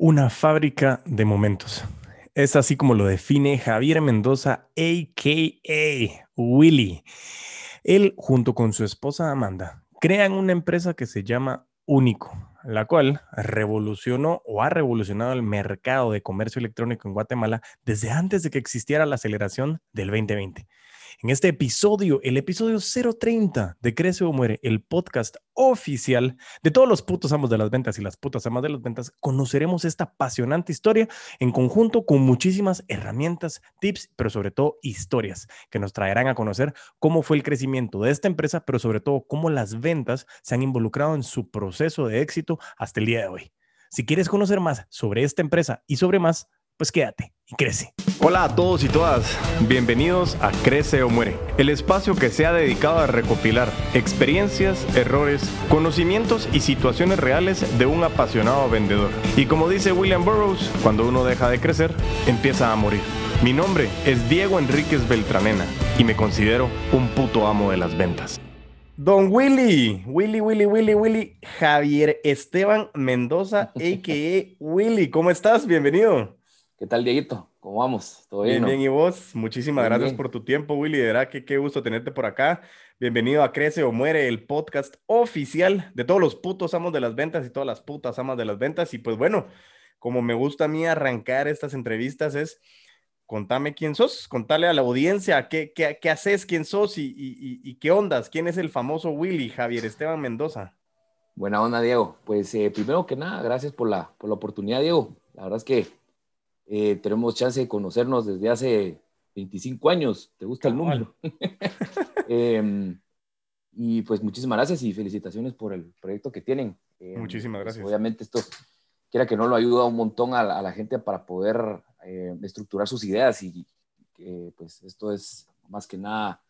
Una fábrica de momentos. Es así como lo define Javier Mendoza, a.k.a. Willy. Él, junto con su esposa Amanda, crean una empresa que se llama Único, la cual revolucionó o ha revolucionado el mercado de comercio electrónico en Guatemala desde antes de que existiera la aceleración del 2020. En este episodio, el episodio 030 de Crece o Muere, el podcast oficial de todos los putos amos de las ventas y las putas amas de las ventas, conoceremos esta apasionante historia en conjunto con muchísimas herramientas, tips, pero sobre todo historias que nos traerán a conocer cómo fue el crecimiento de esta empresa, pero sobre todo cómo las ventas se han involucrado en su proceso de éxito hasta el día de hoy. Si quieres conocer más sobre esta empresa y sobre más, pues quédate y crece. Hola a todos y todas, bienvenidos a Crece o Muere, el espacio que se ha dedicado a recopilar experiencias, errores, conocimientos y situaciones reales de un apasionado vendedor. Y como dice William Burroughs, cuando uno deja de crecer, empieza a morir. Mi nombre es Diego Enríquez Beltranena y me considero un puto amo de las ventas. Don Willy, Willy, Willy, Willy, Willy, Javier Esteban Mendoza, a.k.a. Willy, ¿cómo estás? Bienvenido. ¿Qué tal, Dieguito? ¿Cómo vamos? ¿Todo bien? Bien, bien. ¿y vos? Muchísimas gracias por tu tiempo, Willy. De verdad que qué gusto tenerte por acá. Bienvenido a Crece o Muere, el podcast oficial de todos los putos amos de las ventas y todas las putas amas de las ventas. Y pues bueno, como me gusta a mí arrancar estas entrevistas es, contame quién sos, contale a la audiencia qué, qué, qué haces, quién sos y, y, y, qué ondas, quién es el famoso Willy, Javier Esteban Mendoza. Buena onda, Diego. Pues eh, primero que nada, gracias por la, por la oportunidad, Diego. La verdad es que eh, tenemos chance de conocernos desde hace 25 años. ¿Te gusta el número? Em, y pues muchísimas gracias y felicitaciones por el proyecto que tienen. Em, muchísimas pues, gracias. obviamente esto, quiera que no, lo ayuda un montón a la, gente para poder eh, estructurar sus ideas y pues esto es más que nada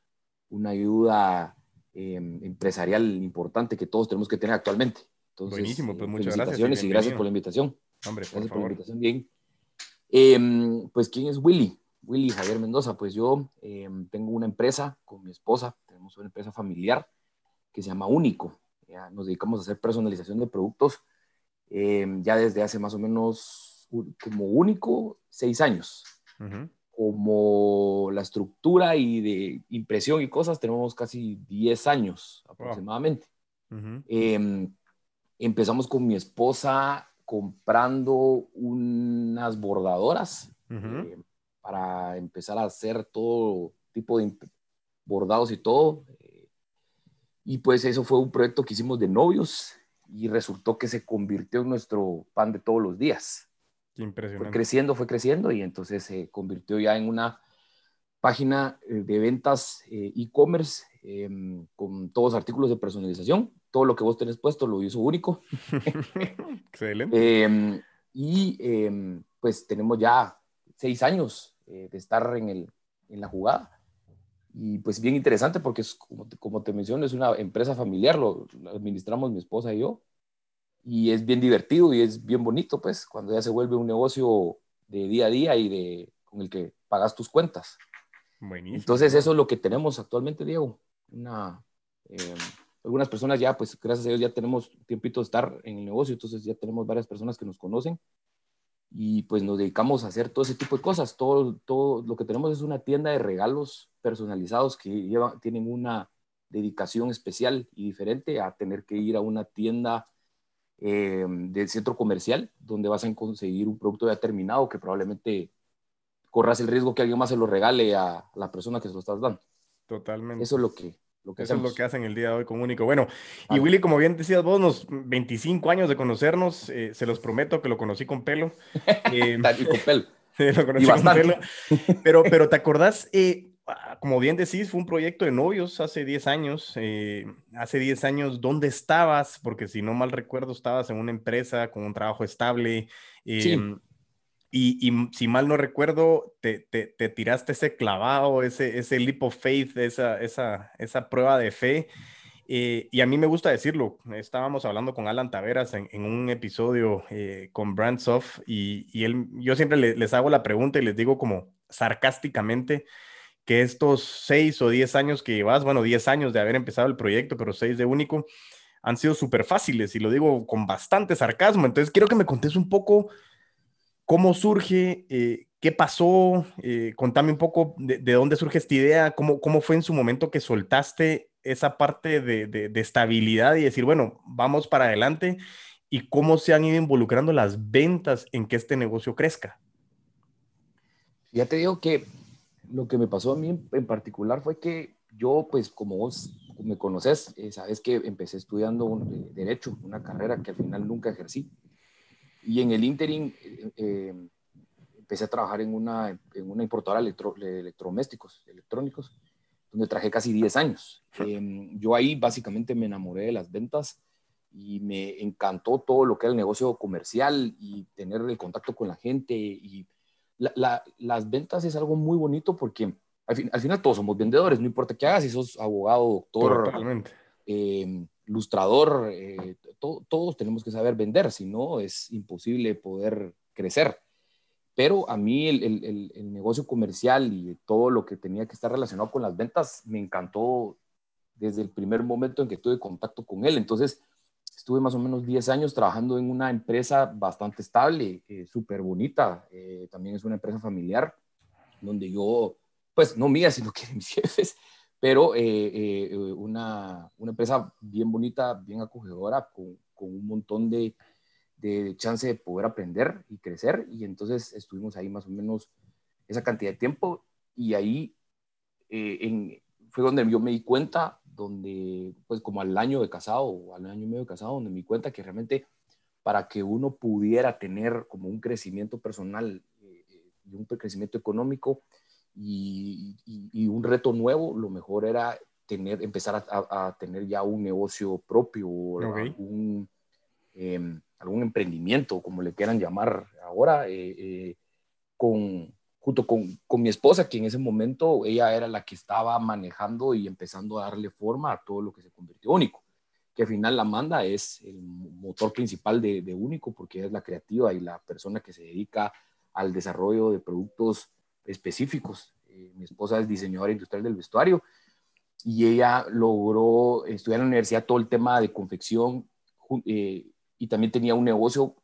una ayuda em, empresarial importante que todos tenemos que tener actualmente. Buenísimo, pues muchas gracias. Y, gracias por la invitación. Hombre, por gracias por la invitación, bien. Em, pues, ¿quién es Willy? Willy Javier Mendoza. Pues yo em, tengo una empresa con mi esposa, tenemos una empresa familiar que se llama Único. nos dedicamos a hacer personalización de productos em, ya desde hace más o menos como único seis años. Como la estructura y de impresión y cosas tenemos casi 10 años aproximadamente. empezamos con mi esposa comprando unas bordadoras eh, para empezar a hacer todo tipo de bordados y todo. Eh, y pues eso fue un proyecto que hicimos de novios y resultó que se convirtió en nuestro pan de todos los días. Impresionante. Fue creciendo, fue creciendo y entonces se convirtió ya en una página eh, de ventas e-commerce em, con todos artículos de personalización todo lo que vos tenés puesto lo hizo único. Excelente. Em, y em, pues tenemos ya seis años eh, de estar en, el, en, la jugada. Y pues bien interesante porque es, como, te, como te menciono, es una empresa familiar, lo, administramos mi esposa y yo. Y es bien divertido y es bien bonito, pues, cuando ya se vuelve un negocio de día a día y de, con el que pagas tus cuentas. Buenísimo. Entonces eso es lo que tenemos actualmente, Diego. Una, em, algunas personas ya, pues gracias a Dios ya tenemos tiempito de estar en el negocio, entonces ya tenemos varias personas que nos conocen y pues nos dedicamos a hacer todo ese tipo de cosas. Todo, todo lo que tenemos es una tienda de regalos personalizados que lleva, tienen una dedicación especial y diferente a tener que ir a una tienda eh, del centro comercial donde vas a conseguir un producto ya terminado que probablemente corras el riesgo que alguien más se lo regale a la persona que se lo estás dando. Totalmente. Eso es lo que, eso es lo que hacen el día de hoy con Único. Bueno, y Willy, como bien decías vos, unos 25 años de conocernos, eh, se los prometo que lo conocí con pelo. Eh, y con pelo. lo conocí con pelo. Pero, pero ¿te acordás? Eh, ah, como bien decís, fue un proyecto de novios hace 10 años. hace 10 años, ¿dónde estabas? Porque si no mal recuerdo, estabas en una empresa con un trabajo estable. Sí. Y, si mal no recuerdo, te, te, tiraste ese clavado, ese, ese leap of faith, esa, esa, esa prueba de fe. Eh, y a mí me gusta decirlo, estábamos hablando con Alan Taveras en, en un episodio eh, con Brandsoft y, y él, yo siempre les hago la pregunta y les digo como sarcásticamente que estos seis o diez años que llevas, bueno, diez años de haber empezado el proyecto, pero seis de único, han sido súper fáciles y lo digo con bastante sarcasmo. Entonces quiero que me contes un poco ¿Cómo surge? Eh, ¿Qué pasó? Eh, contame un poco de, dónde surge esta idea, cómo, cómo fue en su momento que soltaste esa parte de, de, estabilidad y decir, bueno, vamos para adelante y cómo se han ido involucrando las ventas en que este negocio crezca. Ya te digo que lo que me pasó a mí en, particular fue que yo, pues como vos me conoces, eh, sabes que empecé estudiando un, derecho, una carrera que al final nunca ejercí. Y en el interim eh, eh, empecé a trabajar en una, en una importadora de electrodomésticos, electrónicos, donde trabajé casi 10 años. Em, yo ahí básicamente me enamoré de las ventas y me encantó todo lo que era el negocio comercial y tener el contacto con la gente. Y las ventas es algo muy bonito porque al, final todos somos vendedores, no importa qué hagas, si sos abogado, doctor, ilustrador, eh, todos tenemos que saber vender, si no es imposible poder crecer. Pero a mí el, el, negocio comercial y todo lo que tenía que estar relacionado con las ventas me encantó desde el primer momento en que tuve contacto con él. Entonces, estuve más o menos 10 años trabajando en una empresa bastante estable, eh, súper bonita. Eh, también es una empresa familiar, donde yo, pues no mía, sino que mis jefes, pero eh, una, una, empresa bien bonita, bien acogedora, con, con un montón de, de, chance de poder aprender y crecer. Y entonces estuvimos ahí más o menos esa cantidad de tiempo y ahí en, fue donde yo me di cuenta, donde pues como al año de casado o al año y medio de casado, donde me di cuenta que realmente para que uno pudiera tener como un crecimiento personal eh, y un crecimiento económico y, un reto nuevo, lo mejor era tener, empezar a, tener ya un negocio propio o algún, em, algún, emprendimiento, como le quieran llamar ahora, eh, eh, con, junto con, con, mi esposa, que en ese momento ella era la que estaba manejando y empezando a darle forma a todo lo que se convirtió único, que al final la Amanda es el motor principal de, de único porque es la creativa y la persona que se dedica al desarrollo de productos específicos. Eh, mi esposa es diseñadora industrial del vestuario y ella logró estudiar en la universidad todo el tema de confección eh, y también tenía un negocio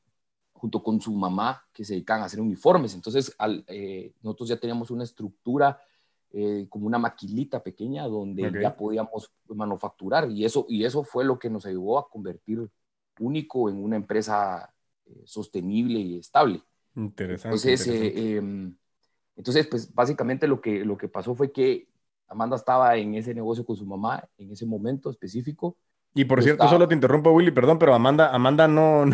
junto con su mamá que se dedican a hacer uniformes. Entonces, eh, nosotros ya teníamos una estructura eh, como una maquilita pequeña donde ya podíamos manufacturar y eso, y eso fue lo que nos ayudó a convertir único en una empresa eh, sostenible y estable. Interesante. Entonces, em, entonces, pues básicamente lo que, lo que pasó fue que Amanda estaba en ese negocio con su mamá en ese momento específico. Y por cierto, solo te interrumpo, Willy, perdón, pero Amanda, Amanda no,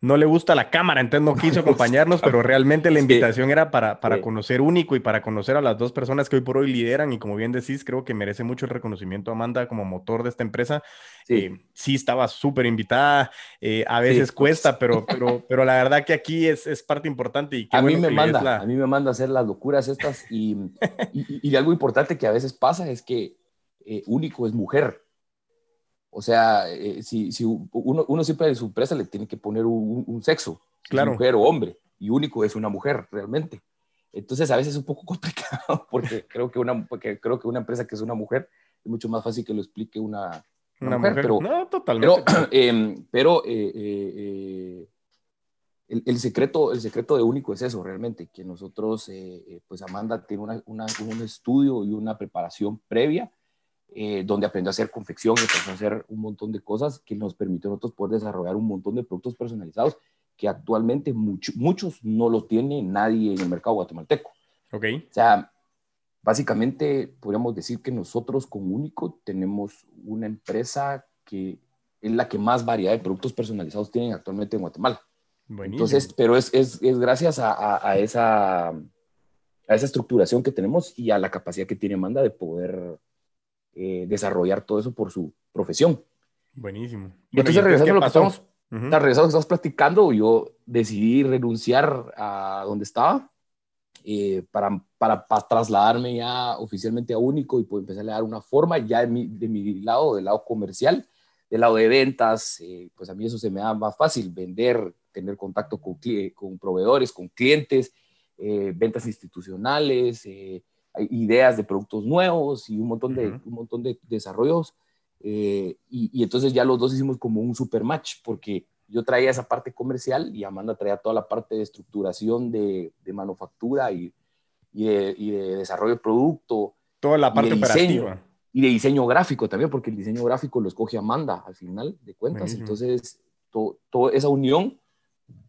no le gusta la cámara, entonces no quiso acompañarnos, pero realmente la invitación era para, para conocer Único y para conocer a las dos personas que hoy por hoy lideran y como bien decís, creo que merece mucho el reconocimiento Amanda como motor de esta empresa. Sí, eh, sí estaba súper invitada, eh, a veces cuesta, pero, pero, pero la verdad que aquí es, es parte importante. Y a, mí me manda, a mí me manda a hacer las locuras estas y, y, algo importante que a veces pasa es que eh, Único es mujer. O sea, eh, si, si uno, uno, siempre en su empresa le tiene que poner un, sexo, claro. mujer o hombre, y único es una mujer realmente. Entonces a veces es un poco complicado porque creo que una, porque creo que una empresa que es una mujer es mucho más fácil que lo explique una, una, mujer, Pero, no, totalmente. Pero, em, eh, eh, el, el, secreto, el secreto de único es eso realmente, que nosotros, pues Amanda tiene una, un estudio y una preparación previa eh, donde aprendió a hacer confección aprendió a hacer un montón de cosas que nos permitió a nosotros poder desarrollar un montón de productos personalizados que actualmente muchos no los tiene nadie en el mercado guatemalteco. Ok. O sea, básicamente podríamos decir que nosotros con Único tenemos una empresa que es la que más variedad de productos personalizados tienen actualmente en Guatemala. Entonces, pero es, es, es gracias a, a, esa, a esa estructuración que tenemos y a la capacidad que tiene Amanda de poder eh, desarrollar todo eso por su profesión. Buenísimo. entonces, regresando a lo que estamos, regresando platicando, yo decidí renunciar a donde estaba eh, para, para, trasladarme ya oficialmente a Único y pues empezar a dar una forma ya de mi, de mi lado, del lado comercial, del lado de ventas, eh, pues a mí eso se me da más fácil, vender, tener contacto con, con proveedores, con clientes, ventas institucionales, ideas de productos nuevos y un montón de, un montón de desarrollos. Eh, y, entonces ya los dos hicimos como un super match, porque yo traía esa parte comercial y Amanda traía toda la parte de estructuración de, de manufactura y, y, de, y, de, desarrollo de producto. Toda la parte operativa. Y de diseño gráfico también, porque el diseño gráfico lo escoge Amanda al final de cuentas. Entonces, toda esa unión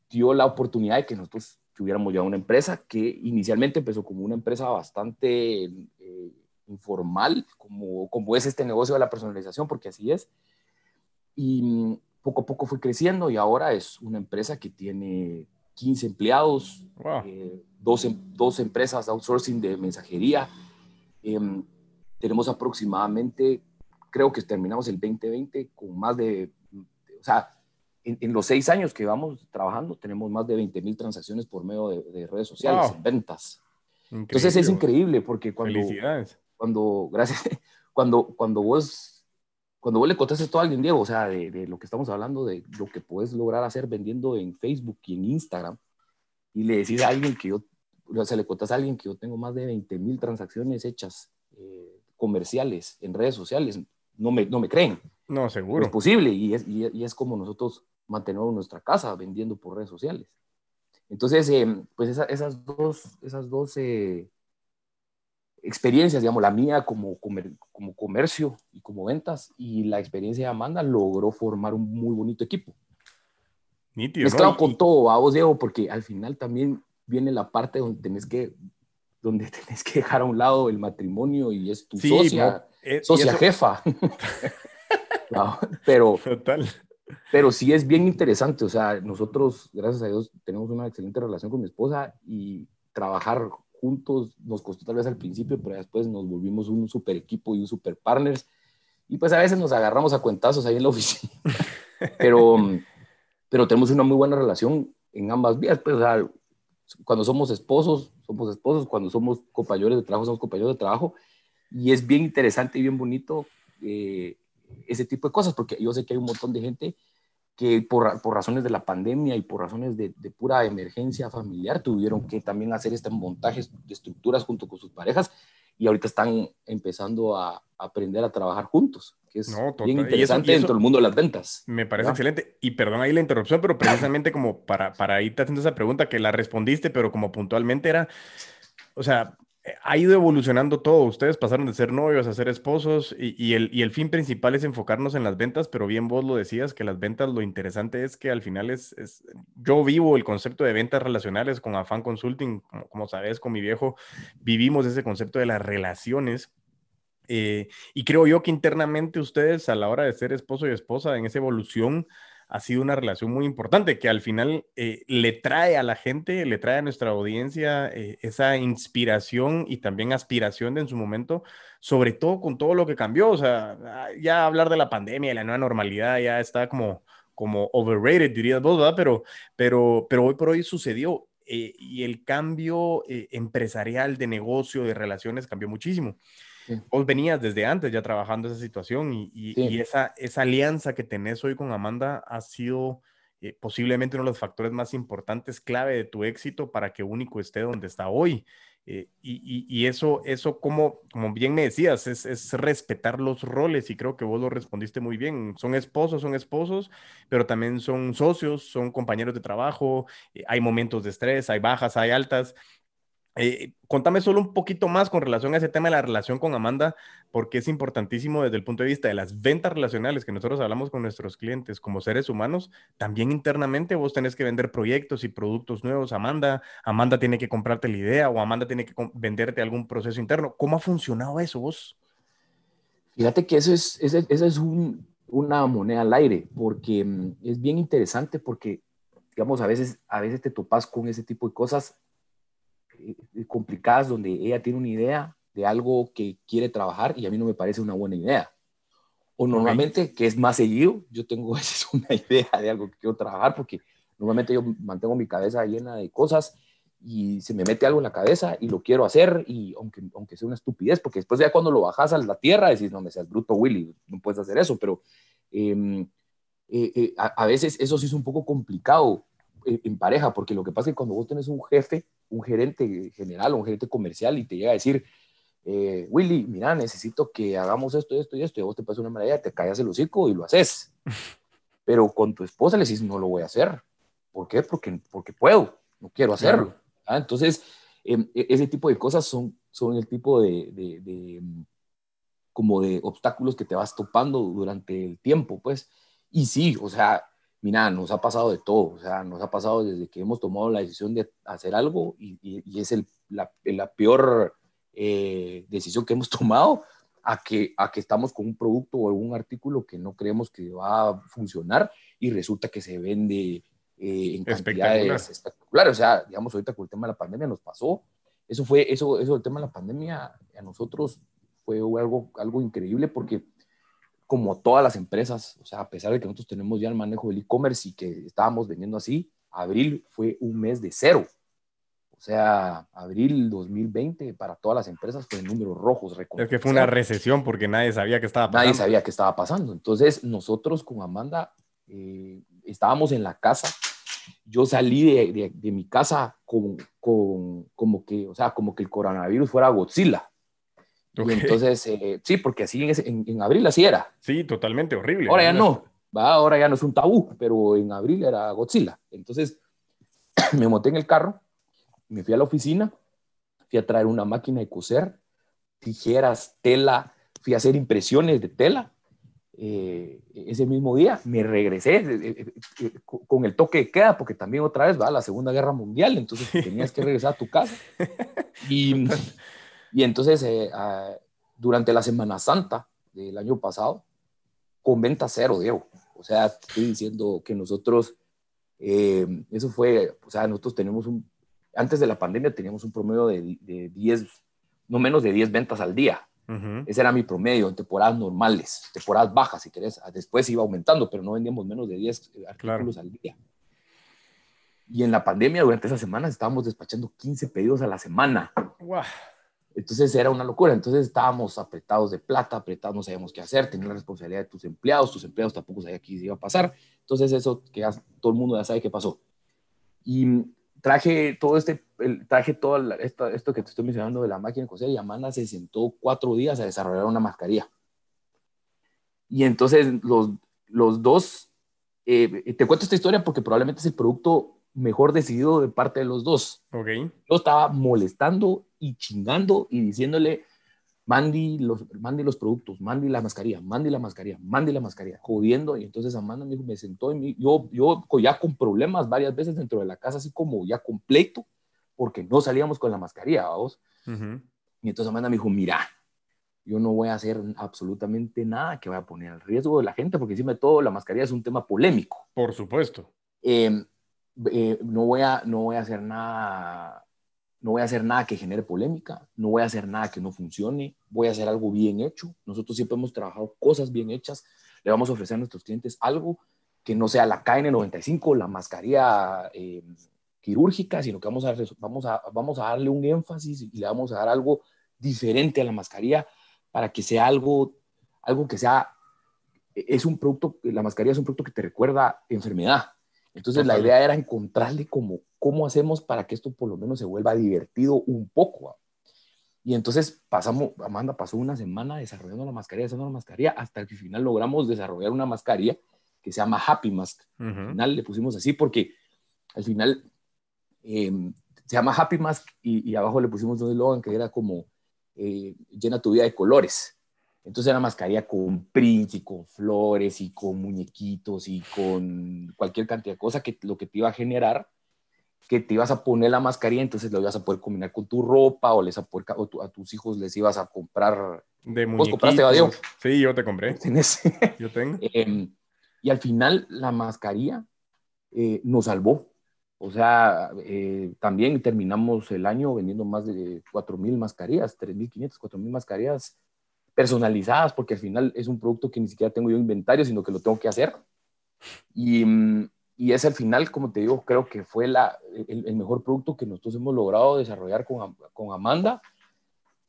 dio la oportunidad de que nosotros tuviéramos ya una empresa que inicialmente empezó como una empresa bastante eh, informal, como, como es este negocio de la personalización, porque así es. Y mm, poco a poco fue creciendo y ahora es una empresa que tiene 15 empleados, eh, dos, dos, empresas de outsourcing de mensajería. Em, tenemos aproximadamente, creo que terminamos el 2020 con más de, o sea, en, los seis años que vamos trabajando, tenemos más de 20 mil transacciones por medio de, redes sociales, ventas. Entonces es increíble porque cuando, cuando, gracias, cuando, cuando vos cuando vos le contaste todo a alguien, Diego, o sea, de, de, lo que estamos hablando, de lo que puedes lograr hacer vendiendo en Facebook y en Instagram, y le decís a alguien que yo, o sea, le contas a alguien que yo tengo más de 20 mil transacciones hechas eh, comerciales en redes sociales, no me, no me creen. No, seguro. es posible y es, y, es como nosotros mantenemos nuestra casa vendiendo por redes sociales. Entonces, eh, pues esas dos, esas dos eh, experiencias, digamos, la mía como, como comercio y como ventas y la experiencia de Amanda logró formar un muy bonito equipo. Nítido, Mezclado con todo, vamos, Diego, porque al final también viene la parte donde tenés que donde tenés que dejar a un lado el matrimonio y es tu socia, eh, socia jefa. pero, Total. pero sí es bien interesante, o sea, nosotros, gracias a Dios, tenemos una excelente relación con mi esposa y trabajar juntos nos costó tal vez al principio, pero después nos volvimos un super equipo y un super partners. Y pues a veces nos agarramos a cuentazos ahí en la oficina. pero, pero tenemos una muy buena relación en ambas vías. Pues, o sea, cuando somos esposos, somos esposos. Cuando somos compañeros de trabajo, somos compañeros de trabajo. Y es bien interesante y bien bonito eh, ese tipo de cosas, porque yo sé que hay un montón de gente que por, por, razones de la pandemia y por razones de, de, pura emergencia familiar tuvieron que también hacer este montaje de estructuras junto con sus parejas y ahorita están empezando a, aprender a trabajar juntos, que es bien interesante dentro del mundo de las ventas. Me parece excelente. Y perdón ahí la interrupción, pero precisamente como para, para irte haciendo esa pregunta que la respondiste, pero como puntualmente era, o sea, ha ido evolucionando todo. Ustedes pasaron de ser novios a ser esposos y, el, fin principal es enfocarnos en las ventas, pero bien vos lo decías, que las ventas lo interesante es que al final es, yo vivo el concepto de ventas relacionales con Afan Consulting, como, sabes, con mi viejo, vivimos ese concepto de las relaciones. Eh, y creo yo que internamente ustedes a la hora de ser esposo y esposa en esa evolución, ha sido una relación muy importante que al final eh, le trae a la gente, le trae a nuestra audiencia eh, esa inspiración y también aspiración de en su momento, sobre todo con todo lo que cambió. O sea, ah, ya hablar de la pandemia y la nueva normalidad ya está como, como overrated, dirías vos, ¿verdad? Pero, pero, pero hoy por hoy sucedió. Eh, y el cambio empresarial de negocio, de relaciones, cambió muchísimo. Vos venías desde antes ya trabajando esa situación y, esa, esa alianza que tenés hoy con Amanda ha sido eh, posiblemente uno de los factores más importantes, clave de tu éxito para que Único esté donde está hoy. Eh, y, eso, eso como, como bien me decías, es, respetar los roles y creo que vos lo respondiste muy bien. Son esposos, son esposos, pero también son socios, son compañeros de trabajo, eh, hay momentos de estrés, hay bajas, hay altas eh, contame solo un poquito más con relación a ese tema de la relación con Amanda, porque es importantísimo desde el punto de vista de las ventas relacionales que nosotros hablamos con nuestros clientes como seres humanos. También internamente vos tenés que vender proyectos y productos nuevos. Amanda, Amanda tiene que comprarte la idea o Amanda tiene que venderte algún proceso interno. ¿Cómo ha funcionado eso vos? Fíjate que eso es, eso, es una moneda al aire, porque mm, es bien interesante porque, digamos, a veces, a veces te topas con ese tipo de cosas complicadas donde ella tiene una idea de algo que quiere trabajar y a mí no me parece una buena idea. O normalmente, que es más seguido, yo tengo a veces una idea de algo que quiero trabajar porque normalmente yo mantengo mi cabeza llena de cosas y se me mete algo en la cabeza y lo quiero hacer y aunque, aunque sea una estupidez, porque después ya cuando lo bajas a la tierra decís, no me seas bruto Willy, no puedes hacer eso, pero em, eh, eh, a, veces eso sí es un poco complicado en pareja, porque lo que pasa es que cuando vos tenés un jefe un gerente general o un gerente comercial y te llega a decir, eh, Willy, mira, necesito que hagamos esto, esto y esto, y vos te pasas una maravilla, te callas el hocico y lo haces. Pero con tu esposa le decís, no lo voy a hacer. ¿Por qué? Porque, porque puedo, no quiero hacerlo. ¿ah? Entonces, em, e, ese tipo de cosas son, son el tipo de, de, como de obstáculos que te vas topando durante el tiempo, pues. Y sí, o sea, mira, nos ha pasado de todo, o sea, nos ha pasado desde que hemos tomado la decisión de hacer algo y, y, es el, la, la, peor eh, decisión que hemos tomado a que, a que estamos con un producto o algún artículo que no creemos que va a funcionar y resulta que se vende eh, en cantidades espectaculares. O sea, digamos, ahorita con el tema de la pandemia nos pasó. Eso fue, eso, eso el tema de la pandemia a nosotros fue algo, algo increíble porque como todas las empresas, o sea, a pesar de que nosotros tenemos ya el manejo del e-commerce y que estábamos vendiendo así, abril fue un mes de cero. O sea, abril 2020 para todas las empresas fue números rojos. Es que fue una recesión porque nadie sabía qué estaba pasando. Nadie sabía qué estaba pasando. Entonces, nosotros con Amanda eh, estábamos en la casa. Yo salí de, de, mi casa con, con, como que, o sea, como que el coronavirus fuera Godzilla. Y entonces, eh, sí, porque así en, en, abril así era. Sí, totalmente horrible. Ahora ya no, va, ahora ya no es un tabú, pero en abril era Godzilla. Entonces, me monté en el carro me fui a la oficina, fui a traer una máquina de coser, tijeras, tela, fui a hacer impresiones de tela. Eh, ese mismo día me regresé eh, eh, con el toque de queda, porque también otra vez va la Segunda Guerra Mundial, entonces tenías que regresar a tu casa. Y, y entonces, durante la Semana Santa del año pasado, con venta cero, Diego. O sea, estoy diciendo que nosotros, eso fue, o sea, nosotros tenemos un antes de la pandemia teníamos un promedio de, de 10, no menos de 10 ventas al día. Ese era mi promedio en temporadas normales, temporadas bajas, si querés. Después iba aumentando, pero no vendíamos menos de 10 artículos al día. Y en la pandemia, durante esas semanas, estábamos despachando 15 pedidos a la semana. Entonces era una locura. Entonces estábamos apretados de plata, apretados, no sabíamos qué hacer, tenías la responsabilidad de tus empleados, tus empleados tampoco sabían qué iba a pasar. Entonces eso que todo el mundo ya sabe qué pasó. Y traje todo este, traje todo esto, esto, que te estoy mencionando de la máquina de coser y Amanda se sentó cuatro días a desarrollar una mascarilla. Y entonces los, los dos, eh, te cuento esta historia porque probablemente es el producto mejor decidido de parte de los dos. Okay. Yo estaba molestando y chingando y diciéndole, Mandy los, Mandy los productos, Mandy la mascarilla, Mandy la mascarilla, Mandy la mascarilla, jodiendo. Y entonces Amanda me, dijo, me sentó y yo, yo ya con problemas varias veces dentro de la casa, así como ya completo, porque no salíamos con la mascarilla, vamos. Y entonces Amanda me dijo, mira, yo no voy a hacer absolutamente nada que vaya a poner al riesgo de la gente, porque encima de todo la mascarilla es un tema polémico. Por supuesto. Em, eh, no, voy a, no voy a hacer nada no voy a hacer nada que genere polémica, no voy a hacer nada que no funcione, voy a hacer algo bien hecho. Nosotros siempre hemos trabajado cosas bien hechas, le vamos a ofrecer a nuestros clientes algo que no sea la KN95, la mascarilla eh, quirúrgica, sino que vamos a, vamos, a, vamos a darle un énfasis y le vamos a dar algo diferente a la mascarilla para que sea algo, algo que sea, es un producto, la mascarilla es un producto que te recuerda enfermedad. Entonces la idea era encontrarle como ¿cómo hacemos para que esto por lo menos se vuelva divertido un poco? Y entonces pasamos, Amanda pasó una semana desarrollando la mascarilla, desarrollando la mascarilla, hasta que al final logramos desarrollar una mascarilla que se llama Happy Mask. Al final le pusimos así porque al final em, se llama Happy Mask y, abajo le pusimos un eslogan que era como eh, llena tu vida de colores. Entonces era mascarilla con prints y con flores y con muñequitos y con cualquier cantidad de cosas que lo que te iba a generar que te ibas a poner la mascarilla, entonces lo ibas a poder combinar con tu ropa o, les a, a tus hijos les ibas a comprar. De ¿Vos compraste, Sí, yo te compré. ¿Tienes? Yo tengo. Em, y al final la mascarilla eh, nos salvó. O sea, eh, también terminamos el año vendiendo más de 4.000 mascarillas, 3.500, 4.000 mascarillas personalizadas, porque al final es un producto que ni siquiera tengo yo inventario, sino que lo tengo que hacer. Y, y es al final, como te digo, creo que fue la, el, mejor producto que nosotros hemos logrado desarrollar con, con, Amanda,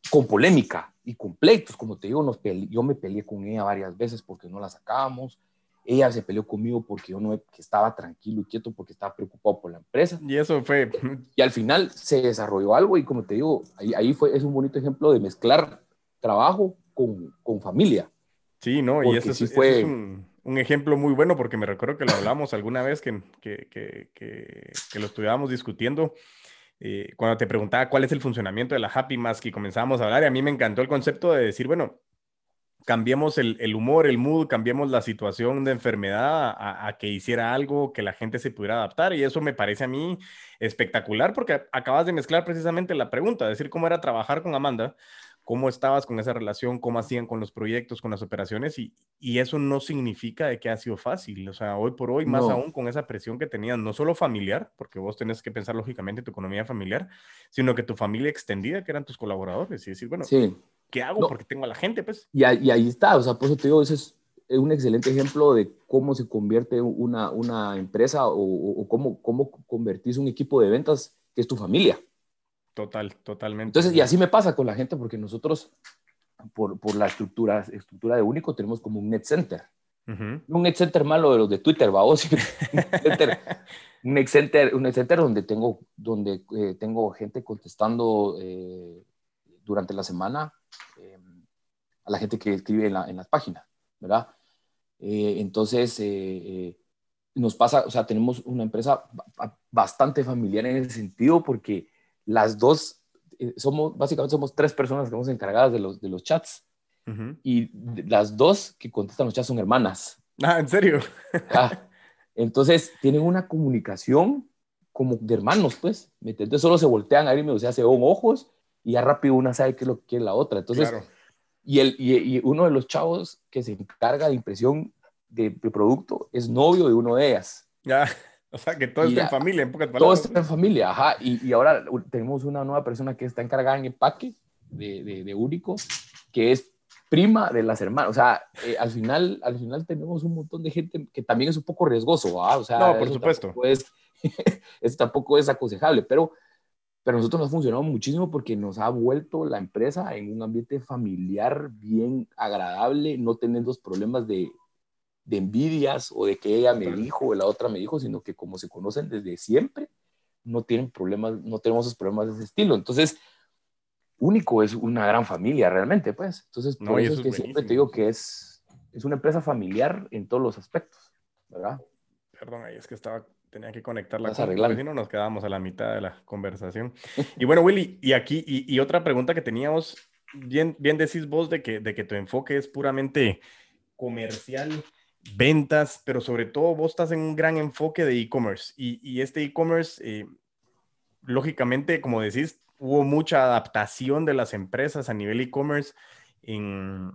con polémica y con pleitos. Como te digo, nos yo me peleé con ella varias veces porque no la sacábamos. Ella se peleó conmigo porque yo no que estaba tranquilo y quieto porque estaba preocupado por la empresa. Y eso fue. Y al final se desarrolló algo y como te digo, ahí, ahí fue, es un bonito ejemplo de mezclar trabajo con, con familia. Sí, no, y eso, fue... un ejemplo muy bueno porque me recuerdo que lo hablamos alguna vez que, que, que, que lo estudiábamos discutiendo. Eh, cuando te preguntaba cuál es el funcionamiento de la Happy Mask y comenzamos a hablar, y a mí me encantó el concepto de decir, bueno, cambiemos el, el humor, el mood, cambiemos la situación de enfermedad a, a, que hiciera algo que la gente se pudiera adaptar. Y eso me parece a mí espectacular porque acabas de mezclar precisamente la pregunta, decir cómo era trabajar con Amanda cómo estabas con esa relación, cómo hacían con los proyectos, con las operaciones, y, y eso no significa de que ha sido fácil. O sea, hoy por hoy, más no. aún con esa presión que tenías, no solo familiar, porque vos tenés que pensar lógicamente tu economía familiar, sino que tu familia extendida, que eran tus colaboradores, y decir, bueno, sí. ¿qué hago? No. Porque tengo a la gente, pues. Y, y, ahí está, o sea, por eso te digo, ese es un excelente ejemplo de cómo se convierte una, una empresa o, o, o cómo, cómo convertís un equipo de ventas que es tu familia. Total, totalmente. Entonces, y así me pasa con la gente, porque nosotros, por, por la estructura, estructura de único, tenemos como un net center. Uh -huh. Un net center malo de los de Twitter, va vos. un net center, un net center donde tengo, donde, eh, tengo gente contestando eh, durante la semana eh, a la gente que escribe en, la, en las páginas, ¿verdad? Eh, entonces, eh, nos pasa, o sea, tenemos una empresa bastante familiar en ese sentido porque las dos, eh, somos, básicamente somos tres personas que estamos encargadas de los, de los chats. Uh -huh. Y las dos que contestan los chats son hermanas. Ah, ¿en serio? ah, entonces tienen una comunicación como de hermanos, pues. Entonces solo se voltean a verme, o sea, se ven ojos y ya rápido una sabe qué es lo que quiere la otra. Entonces, claro. y, el, y, y, uno de los chavos que se encarga de impresión de, de producto es novio de uno de ellas. Ya. O sea, que todo está en familia, en pocas palabras. Todo está en familia, ajá. Y, y, ahora tenemos una nueva persona que está encargada en empaque de, de, de único, que es prima de las hermanas. O sea, eh, al, final, al final tenemos un montón de gente que también es un poco riesgoso, ¿va? O sea, no, por supuesto. Tampoco es, eso tampoco es aconsejable, pero, pero nosotros nos ha funcionado muchísimo porque nos ha vuelto la empresa en un ambiente familiar bien agradable, no teniendo problemas de, de envidias o de que ella me dijo o la otra me dijo, sino que como se conocen desde siempre, no tienen problemas, no tenemos esos problemas de ese estilo. Entonces, Único es una gran familia realmente, pues. Entonces, por no, eso, eso, es que siempre te digo que es, es una empresa familiar en todos los aspectos, ¿verdad? Perdón, ahí es que estaba, tenía que conectar la cosa, si no nos quedábamos a la mitad de la conversación. y bueno, Willy, y aquí, y, y, otra pregunta que teníamos, bien, bien decís vos de que, de que tu enfoque es puramente comercial ventas, pero sobre todo vos estás en un gran enfoque de e-commerce. Y, y, este e-commerce, eh, lógicamente, como decís, hubo mucha adaptación de las empresas a nivel e-commerce en,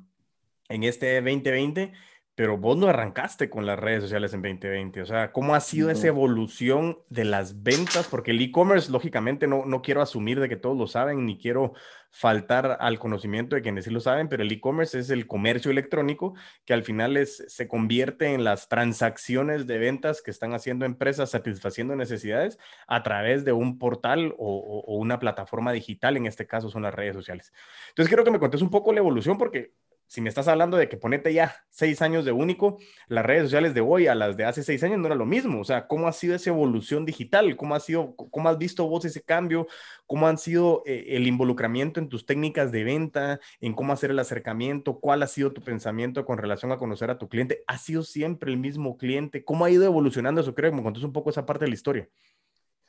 en este 2020, pero vos no arrancaste con las redes sociales en 2020. O sea, ¿cómo ha sido esa evolución de las ventas? Porque el e-commerce, lógicamente, no, no quiero asumir de que todos lo saben, ni quiero faltar al conocimiento de quienes sí lo saben, pero el e-commerce es el comercio electrónico que al final es, se convierte en las transacciones de ventas que están haciendo empresas satisfaciendo necesidades a través de un portal o, o, o una plataforma digital, en este caso son las redes sociales. Entonces, quiero que me contes un poco la evolución porque si me estás hablando de que ponete ya seis años de único, las redes sociales de hoy a las de hace seis años no era lo mismo. O sea, ¿cómo ha sido esa evolución digital? ¿Cómo ha sido, cómo has visto vos ese cambio? ¿Cómo han sido eh, el involucramiento en tus técnicas de venta? ¿En cómo hacer el acercamiento? ¿Cuál ha sido tu pensamiento con relación a conocer a tu cliente? ¿Ha sido siempre el mismo cliente? ¿Cómo ha ido evolucionando eso? Creo que me contas un poco esa parte de la historia.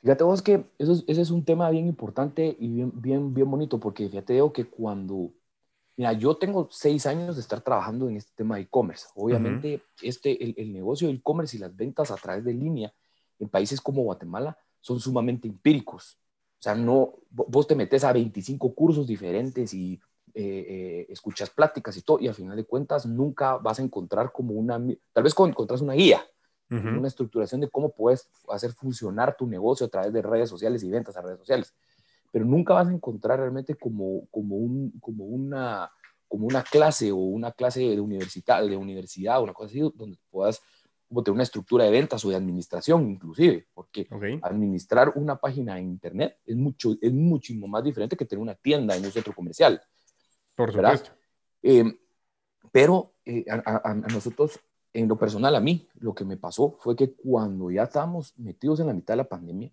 Fíjate vos que eso es, ese es un tema bien importante y bien, bien, bien bonito, porque fíjate digo que cuando Mira, yo tengo seis años de estar trabajando en este tema de e-commerce. Obviamente, uh -huh. este, el, el, negocio del e-commerce y las ventas a través de línea en países como Guatemala son sumamente empíricos. O sea, no, vos te metes a 25 cursos diferentes y eh, eh, escuchas pláticas y todo, y al final de cuentas nunca vas a encontrar como una, tal vez encontrás una guía, uh -huh. una estructuración de cómo puedes hacer funcionar tu negocio a través de redes sociales y ventas a redes sociales pero nunca vas a encontrar realmente como, como, un, como, una, como una clase o una clase de universidad, de universidad, una cosa así, donde puedas como tener una estructura de ventas o de administración inclusive, porque okay. administrar una página en internet es, mucho, es muchísimo más diferente que tener una tienda en un centro comercial. Por supuesto. Eh, pero eh, a, a, a, nosotros, en lo personal, a mí, lo que me pasó fue que cuando ya estábamos metidos en la mitad de la pandemia,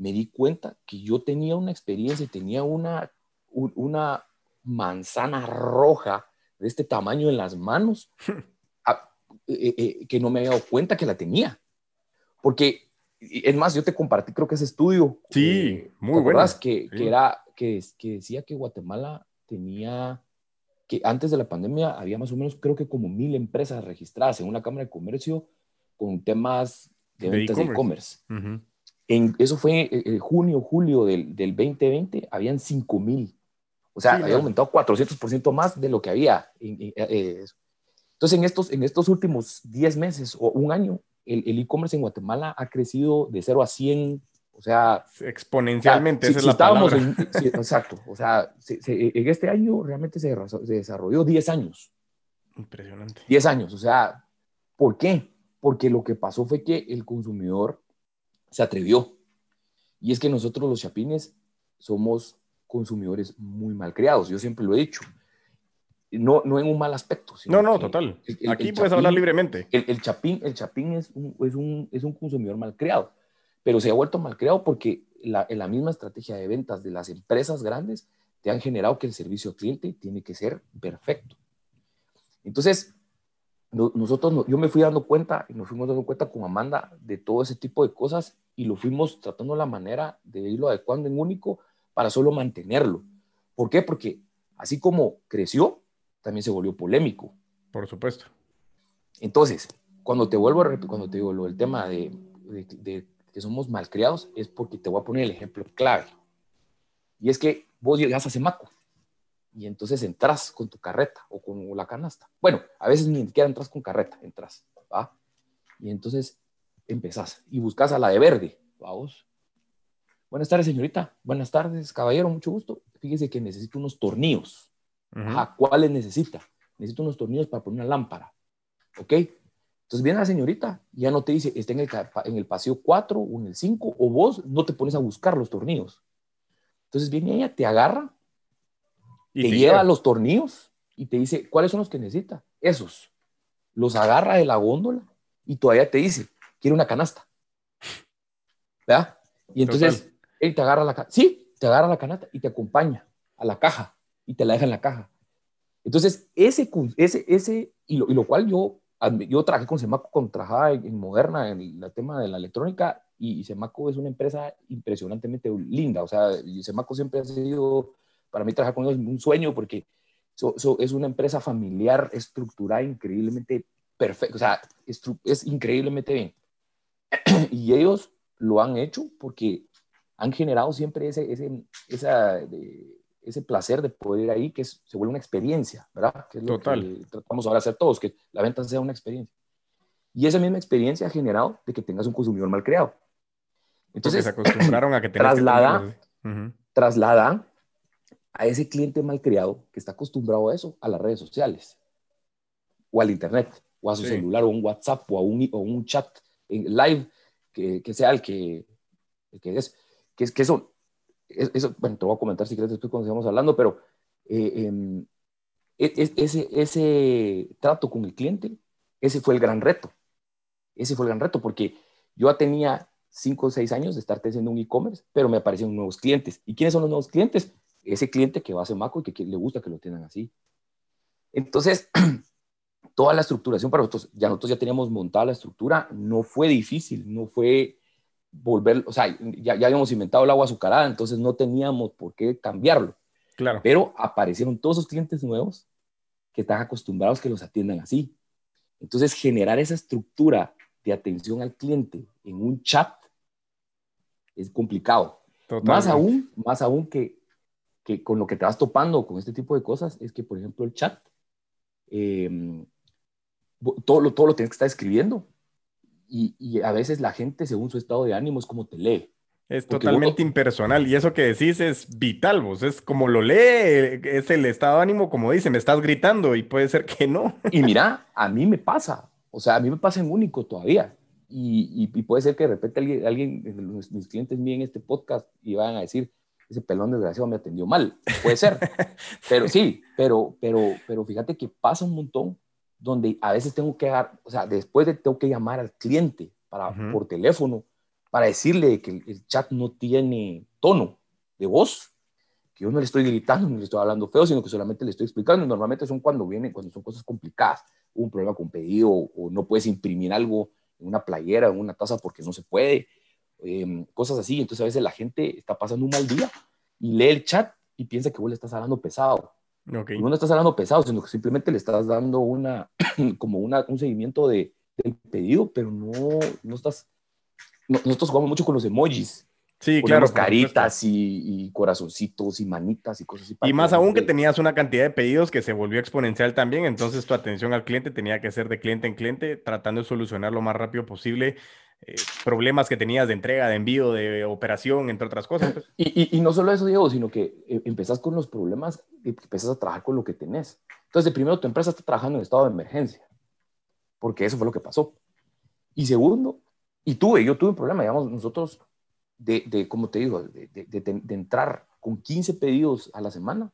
me di cuenta que yo tenía una experiencia y tenía una, una manzana roja de este tamaño en las manos eh, eh, que no me había dado cuenta que la tenía. Porque, es más, yo te compartí, creo que ese estudio. Sí, muy bueno. Que, que, era, que, que decía que Guatemala tenía que antes de la pandemia había más o menos, creo que como mil empresas registradas en una Cámara de Comercio con temas de, ventas de e-commerce. En, eso fue en junio, julio del, del 2020, habían 5 mil. O sea, había aumentado 400% más de lo que había. Eh, entonces, en estos, en estos últimos 10 meses o un año, el e-commerce en Guatemala ha crecido de 0 a 100 o sea, exponencialmente, esa es la palabra. exacto. O sea, en este año realmente se, desarrolló 10 años. Impresionante. 10 años. O sea, ¿por qué? Porque lo que pasó fue que el consumidor se atrevió. Y es que nosotros los chapines somos consumidores muy mal criados. Yo siempre lo he dicho. No, no en un mal aspecto. no, no, total. Aquí puedes hablar libremente. El, chapín, el chapín es, un, es, un, es un consumidor mal creado pero se ha vuelto malcriado porque la, la misma estrategia de ventas de las empresas grandes te han generado que el servicio al cliente tiene que ser perfecto. Entonces, nosotros, yo me fui dando cuenta y nos fuimos dando cuenta con Amanda de todo ese tipo de cosas y lo fuimos tratando la manera de irlo adecuando en único para solo mantenerlo. ¿Por qué? Porque así como creció, también se volvió polémico. Por supuesto. Entonces, cuando te vuelvo a repetir, cuando te digo lo del tema de, de que somos malcriados es porque te voy a poner el ejemplo clave. Y es que vos llegas a Semaco y entonces entras con tu carreta o con la canasta. Bueno, a veces ni siquiera entras con carreta, entras, ¿va? Y entonces empezás y buscas a la de verde, vamos. Buenas tardes, señorita. Buenas tardes, caballero, mucho gusto. Fíjese que necesito unos tornillos. ¿A ¿cuáles necesita? Necesito unos tornillos para poner una lámpara. ¿Ok? Entonces viene la señorita, ya no te dice, está en el, en el paseo 4 o en el 5, o vos no te pones a buscar los tornillos. Entonces viene ella, te agarra, y te lleva los tornillos y te dice, ¿cuáles son los que necesita? Esos. Los agarra de la góndola y todavía te dice, quiere una canasta. ¿Verdad? Y entonces él te agarra la canasta. Sí, te agarra la canasta y te acompaña a la caja y te la deja en la caja. Entonces, ese, ese, ese y lo, y lo cual yo yo trabajé con Semaco, con, trabajaba en, Moderna en el tema de la electrónica y, Semaco es una empresa impresionantemente linda. O sea, Semaco siempre ha sido, para mí trabajar con ellos un sueño porque es una empresa familiar estructurada increíblemente perfecta. O sea, es, es increíblemente bien. y ellos lo han hecho porque han generado siempre ese, ese, esa, de, ese placer de poder ir ahí, que se vuelve una experiencia, ¿verdad? Que es lo Total. que tratamos ahora de hacer todos, que la venta sea una experiencia. Y esa misma experiencia ha generado de que tengas un consumidor mal creado. Entonces, se acostumbraron a que traslada, traslada a ese cliente mal creado que está acostumbrado a eso, a las redes sociales, o al internet, o a su celular, o un WhatsApp, o a un, o un chat en live, que, que sea el que, el que es, que, es, que eso eso, bueno, te voy a comentar si quieres después cuando sigamos hablando, pero eh, em, e, e, ese, ese trato con el cliente, ese fue el gran reto. Ese fue el gran reto, porque yo ya tenía 5 o 6 años de estar haciendo un e-commerce, pero me aparecieron nuevos clientes. ¿Y quiénes son los nuevos clientes? Ese cliente que va a Semaco y que, le gusta que lo tengan así. Entonces, toda la estructuración para nosotros, ya nosotros ya teníamos montada la estructura, no fue difícil, no fue volver, o sea, ya, ya habíamos inventado el agua azucarada, entonces no teníamos por qué cambiarlo. Claro. Pero aparecieron todos esos clientes nuevos que están acostumbrados que los atiendan así. Entonces, generar esa estructura de atención al cliente en un chat es complicado. Más aún, más aún que, que, con lo que te vas topando con este tipo de cosas, es que, por ejemplo, el chat, em, todo, lo, todo lo tienes que estar escribiendo y, a veces la gente, según su estado de ánimo, es como te lee. Es totalmente impersonal y eso que decís es vital, vos es como lo lee, es el estado de ánimo, como dice, me estás gritando y puede ser que no. Y mira, a mí me pasa, o sea, a mí me pasa en único todavía. Y, y, puede ser que de repente alguien, alguien mis clientes miren este podcast y van a decir, ese pelón desgraciado me atendió mal. Puede ser. pero sí, pero, pero, pero fíjate que pasa un montón donde a veces tengo que dar, o sea, después de tengo que llamar al cliente para, por teléfono para decirle que el, chat no tiene tono de voz, que yo no le estoy gritando, ni le estoy hablando feo, sino que solamente le estoy explicando. Normalmente son cuando vienen, cuando son cosas complicadas, un problema con pedido o no puedes imprimir algo en una playera, en una taza porque no se puede, em, cosas así. Entonces a veces la gente está pasando un mal día y lee el chat y piensa que vos le estás hablando pesado. Okay. no estás hablando pesado, sino que simplemente le estás dando una, como una, un seguimiento de, del pedido, pero no, no estás, nosotros jugamos mucho con los emojis. Sí, claro. caritas y, corazoncitos y manitas y cosas así. Y más aún que tenías una cantidad de pedidos que se volvió exponencial también, entonces tu atención al cliente tenía que ser de cliente en cliente, tratando de solucionar lo más rápido posible eh, problemas que tenías de entrega, de envío, de operación, entre otras cosas. Pues. Y, y, no solo eso, Diego, sino que eh, empezás con los problemas y empiezas a trabajar con lo que tenés. Entonces, primero, tu empresa está trabajando en estado de emergencia, porque eso fue lo que pasó. Y segundo, y tuve, yo tuve un problema, digamos, nosotros de, de como te digo, de, de, de, entrar con 15 pedidos a la semana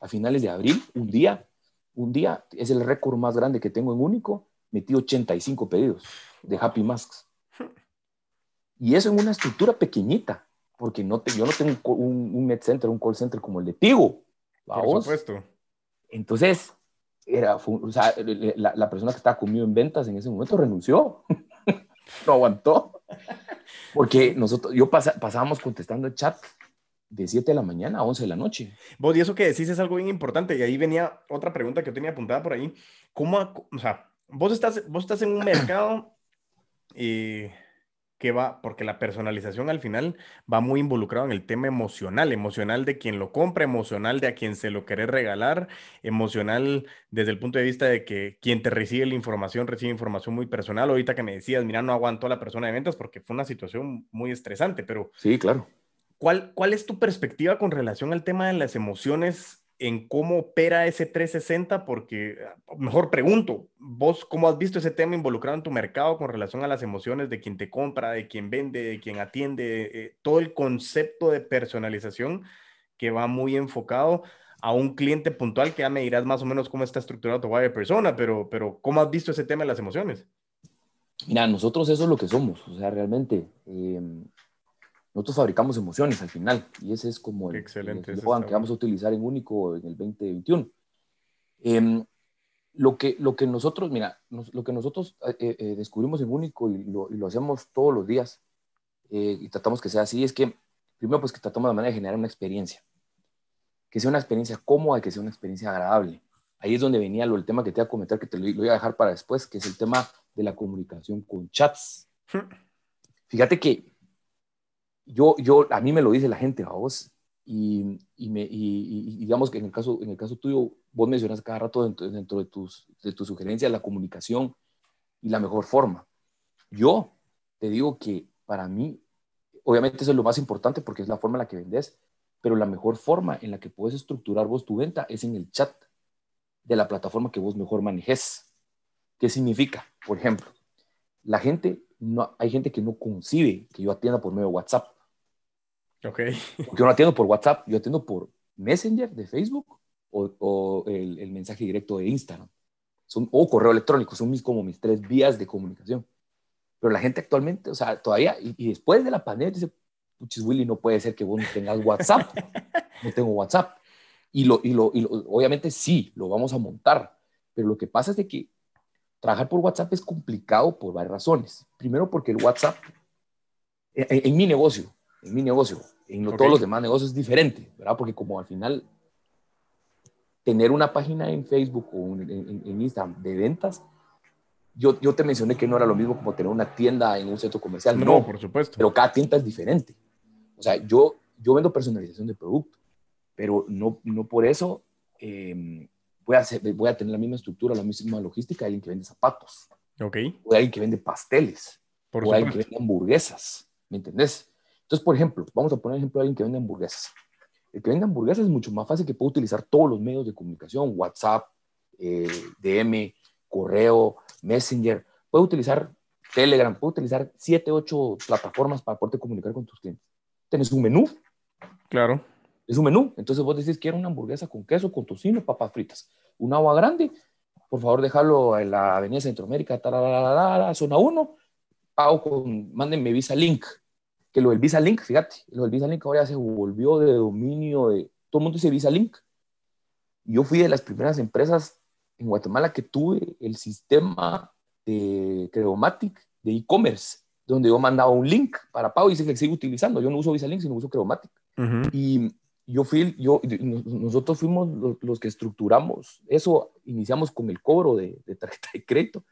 a finales de abril, un día, un día es el récord más grande que tengo en único, metí 85 pedidos de Happy Masks. Y eso en una estructura pequeñita, porque no te, yo no tengo un, un net center, un call center como el de Tigo. Por supuesto. Entonces, era, o sea, la, la, persona que estaba conmigo en ventas en ese momento renunció. no aguantó. Porque nosotros, yo pasábamos contestando el chat de 7 de la mañana a 11 de la noche. Vos, y eso que decís es algo bien importante. Y ahí venía otra pregunta que yo tenía apuntada por ahí. ¿Cómo, o sea, vos estás, vos estás en un mercado y que va, porque la personalización al final va muy involucrado en el tema emocional, emocional de quien lo compra, emocional de a quien se lo quiere regalar, emocional desde el punto de vista de que quien te recibe la información recibe información muy personal. Ahorita que me decías, mira, no aguantó la persona de ventas porque fue una situación muy estresante, pero... Sí, claro. ¿Cuál, cuál es tu perspectiva con relación al tema de las emociones en cómo opera ese 360, porque mejor pregunto, vos cómo has visto ese tema involucrado en tu mercado con relación a las emociones de quien te compra, de quien vende, de quien atiende, eh, todo el concepto de personalización que va muy enfocado a un cliente puntual que ya me dirás más o menos cómo está estructurado tu web persona, pero, pero ¿cómo has visto ese tema de las emociones? Mira, nosotros eso es lo que somos, o sea, realmente eh, nosotros fabricamos emociones al final y ese es como el, Excelente, que vamos a utilizar en Único en el 2021. Em, lo, que, lo que nosotros, mira, lo que nosotros eh, eh, descubrimos en Único y lo, y lo, hacemos todos los días eh, y tratamos que sea así, es que primero pues que tratamos la manera de generar una experiencia, que sea una experiencia cómoda, que sea una experiencia agradable. Ahí es donde venía lo, el tema que te iba a comentar, que te lo, lo voy a dejar para después, que es el tema de la comunicación con chats. Fíjate que yo, yo, a mí me lo dice la gente, a vos, y, y, me, digamos que en el, caso, en el caso tuyo, vos mencionas cada rato dentro, dentro de, tus, de tus sugerencias la comunicación y la mejor forma. Yo te digo que para mí, obviamente eso es lo más importante porque es la forma en la que vendes, pero la mejor forma en la que puedes estructurar vos tu venta es en el chat de la plataforma que vos mejor manejes. ¿Qué significa? Por ejemplo, la gente, no, hay gente que no concibe que yo atienda por medio de WhatsApp. Ok. Porque yo no atiendo por WhatsApp, yo atiendo por Messenger de Facebook o, el, mensaje directo de Instagram. Son, o correo electrónico, son mis, como mis tres vías de comunicación. Pero la gente actualmente, o sea, todavía, y, después de la pandemia, dice, puchis Willy, no puede ser que vos no tengas WhatsApp. no tengo WhatsApp. Y, lo, y, lo, y obviamente sí, lo vamos a montar. Pero lo que pasa es de que trabajar por WhatsApp es complicado por varias razones. Primero porque el WhatsApp, en mi negocio, en mi negocio, en todos los demás negocios es diferente, ¿verdad? Porque como al final tener una página en Facebook o en, Instagram de ventas, yo, yo, te mencioné que no era lo mismo como tener una tienda en un centro comercial. No, por supuesto. Pero cada tienda es diferente. O sea, yo, yo vendo personalización de producto, pero no, no por eso eh, voy, a hacer, voy a tener la misma estructura, la misma logística de alguien que vende zapatos. Ok. O de alguien que vende pasteles. Por o de alguien que vende hamburguesas. ¿Me entendés? Entonces, por ejemplo, vamos a poner ejemplo de alguien que vende hamburguesas. El que vende hamburguesas es mucho más fácil que puede utilizar todos los medios de comunicación, WhatsApp, eh, DM, correo, Messenger. Puede utilizar Telegram, puede utilizar 7, 8 plataformas para poderte comunicar con tus clientes. Tienes un menú. Claro. Es un menú. Entonces vos decís, quiero una hamburguesa con queso, con tocino, papas fritas. Un agua grande, por favor, déjalo en la Avenida Centroamérica, zona 1. Pago con, mándenme Visa Link que lo del Visa Link, fíjate, lo del Visa Link ahora se volvió de dominio de todo el mundo dice Visa Link. Yo fui de las primeras empresas en Guatemala que tuve el sistema de Creomatic de e-commerce, donde yo mandaba un link para pago y se sigue utilizando. Yo no uso Visa Link, sino uso Creomatic. Y yo fui, yo, nosotros fuimos los, que estructuramos eso, iniciamos con el cobro de, tarjeta de crédito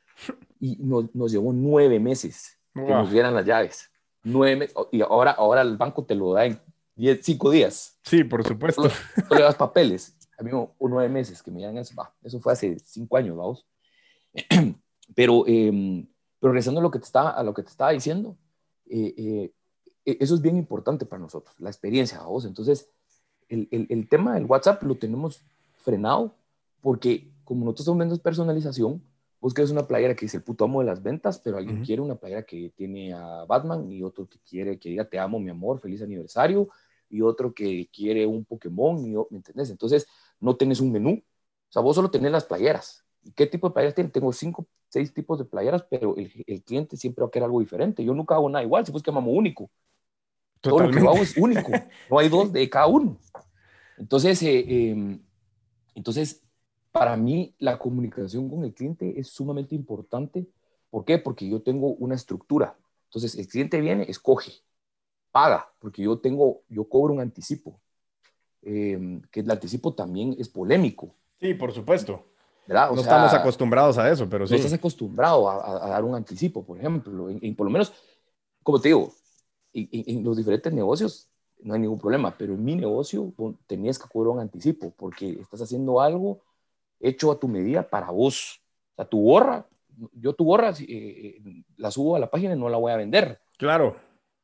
y nos, nos llevó nueve meses que nos dieran las llaves. Nueve y ahora, ahora el banco te lo da en diez, cinco días. Sí, por supuesto. Tú le das papeles. A mí nueve meses que me dieran eso. eso fue hace cinco años, vamos. Pero, eh, pero regresando a lo que te estaba, a lo que te estaba diciendo, eh, eh, e, eso es bien importante para nosotros, la experiencia, vamos. Entonces, el, el, el, tema del WhatsApp lo tenemos frenado porque como nosotros estamos viendo personalización, vos querés una playera que dice el puto amo de las ventas, pero alguien quiere una playera que tiene a Batman y otro que quiere que diga te amo, mi amor, feliz aniversario, y otro que quiere un Pokémon, y, ¿me entendés? Entonces, no tenés un menú. O sea, vos solo tenés las playeras. ¿Y qué tipo de playeras tienes? Tengo cinco, seis tipos de playeras, pero el, el, cliente siempre va a querer algo diferente. Yo nunca hago nada igual, si vos que amamos único. Todo lo que hago es único. No hay dos de cada uno. Entonces, eh, eh, entonces para mí la comunicación con el cliente es sumamente importante. ¿Por qué? Porque yo tengo una estructura. Entonces, el cliente viene, escoge, paga, porque yo tengo, yo cobro un anticipo, em, que el anticipo también es polémico. Sí, por supuesto. no estamos acostumbrados a eso, pero sí. No estás acostumbrado a, dar un anticipo, por ejemplo. Y por lo menos, como te digo, en, los diferentes negocios no hay ningún problema, pero en mi negocio tenías que cobrar un anticipo porque estás haciendo algo hecho a tu medida para vos. O sea, tu gorra, yo tu gorra eh, eh, la subo a la página y no la voy a vender. Claro.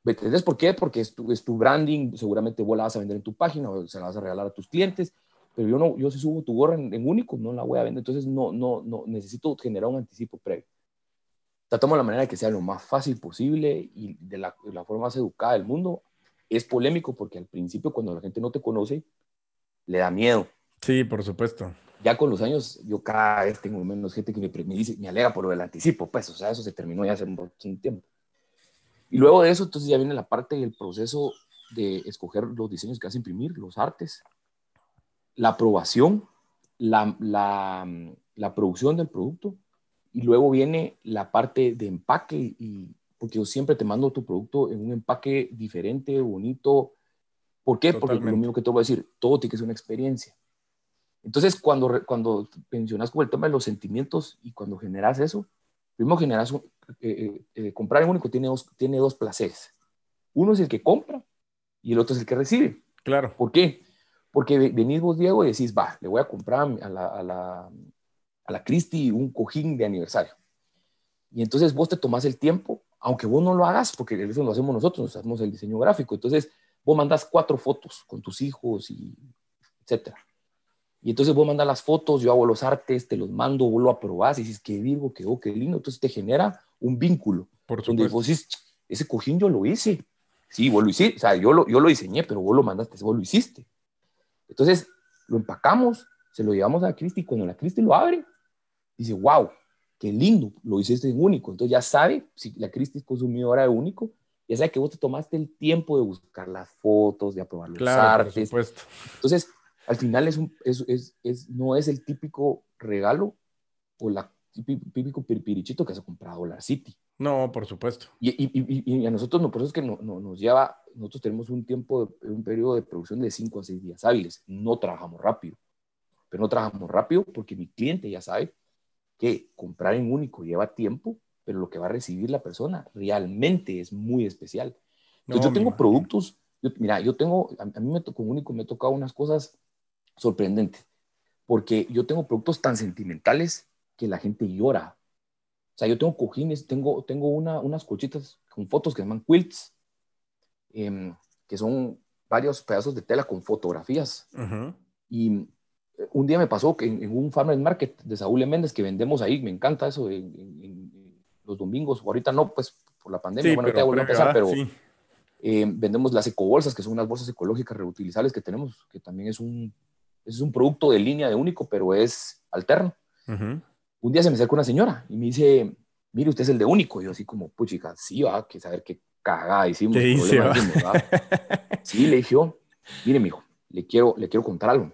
¿Me entiendes por qué? Porque es tu, es tu branding, seguramente vos la vas a vender en tu página o se la vas a regalar a tus clientes, pero yo no, yo si subo tu gorra en, único, no la voy a vender, entonces no, no, no, necesito generar un anticipo previo. Tratamos la manera de que sea lo más fácil posible y de la, de la forma más educada del mundo. Es polémico porque al principio cuando la gente no te conoce, le da miedo. Sí, por supuesto ya con los años, yo cada vez tengo menos gente que me, me, dice, me alega por lo del anticipo, pues, o sea, eso se terminó ya hace un, tiempo. Y luego de eso, entonces ya viene la parte del proceso de escoger los diseños que vas a imprimir, los artes, la aprobación, la, la, la producción del producto, y luego viene la parte de empaque, y, porque yo siempre te mando tu producto en un empaque diferente, bonito. ¿Por qué? Porque lo mismo que te voy a decir, todo tiene que ser una experiencia. Entonces, cuando, cuando mencionas como el tema de los sentimientos y cuando generas eso, primero generas, eh, eh, eh, comprar en único tiene dos, tiene dos placeres. Uno es el que compra y el otro es el que recibe. Claro. ¿Por qué? Porque venís vos, Diego, y decís, va, le voy a comprar a la, a la, a la Christie un cojín de aniversario. Y entonces vos te tomás el tiempo, aunque vos no lo hagas, porque eso lo hacemos nosotros, hacemos el diseño gráfico. Entonces, vos mandas cuatro fotos con tus hijos y etcétera. Y entonces vos mandas las fotos, yo hago los artes, te los mando, vos lo aprobás y dices, qué Virgo, quedó, qué lindo. Entonces te genera un vínculo. Por donde vos dices, ese cojín yo lo hice. Sí, vos lo hiciste. O sea, yo lo, yo lo diseñé, pero vos lo mandaste, vos lo hiciste. Entonces lo empacamos, se lo llevamos a Cristi y cuando la Cristi lo abre, dice, wow, qué lindo, lo hiciste en único. Entonces ya sabe, si la Cristi es consumidora de único, ya sabe que vos te tomaste el tiempo de buscar las fotos, de aprobar los claro, artes. Por supuesto. Entonces, al final es un, es, es, es, no es el típico regalo o la típico piripirichito que se ha comprado la City. No, por supuesto. Y, y, y, a nosotros, no, por eso es que no, no, nos lleva, nosotros tenemos un tiempo, un periodo de producción de 5 a 6 días hábiles. No trabajamos rápido, pero no trabajamos rápido porque mi cliente ya sabe que comprar en único lleva tiempo, pero lo que va a recibir la persona realmente es muy especial. Entonces yo tengo productos, mira, yo tengo, a, mí me con único me ha tocado unas cosas sorprendente, porque yo tengo productos tan sentimentales que la gente llora. O sea, yo tengo cojines, tengo, tengo una, unas colchitas con fotos que se llaman quilts, em, que son varios pedazos de tela con fotografías. Y eh, un día me pasó que en, un farmer's market de Saúl Méndez, que vendemos ahí, me encanta eso, en, los domingos, ahorita no, pues por la pandemia, bueno, ahorita a empezar, pero eh, vendemos las ecobolsas, que son unas bolsas ecológicas reutilizables que tenemos, que también es un es un producto de línea de único, pero es alterno. Un día se me acerca una señora y me dice, mire, usted es el de único. Y yo así como, puchica, sí, va, que saber qué cagada hicimos. ¿Qué hice, sí, le dije, mire, mijo, le quiero, le quiero contar algo.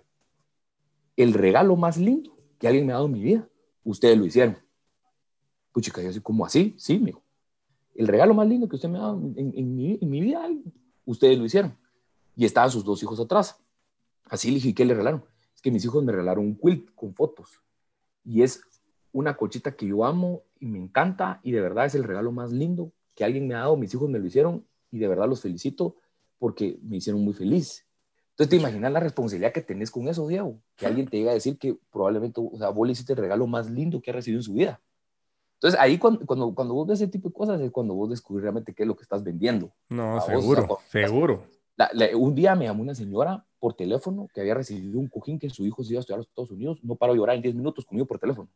El regalo más lindo que alguien me ha dado en mi vida, ustedes lo hicieron. Puchica, yo así, ¿cómo así? Sí, mijo. El regalo más lindo que usted me ha dado en, mi, en mi, vida, ustedes lo hicieron. Y estaban sus dos hijos atrás. Así le dije, ¿qué le regalaron? Es que mis hijos me regalaron un quilt con fotos. Y es una cochita que yo amo y me encanta y de verdad es el regalo más lindo que alguien me ha dado. Mis hijos me lo hicieron y de verdad los felicito porque me hicieron muy feliz. Entonces, te imaginas la responsabilidad que tenés con eso, Diego. Que alguien te llega a decir que probablemente, o sea, vos le hiciste el regalo más lindo que ha recibido en su vida. Entonces, ahí cuando, cuando, cuando vos ves ese tipo de cosas es cuando vos descubrís realmente qué es lo que estás vendiendo. No, seguro, seguro. Un día me llamó una señora por teléfono que había recibido un cojín que su hijo se iba a estudiar a los Estados Unidos. No paró de llorar en 10 minutos conmigo por teléfono.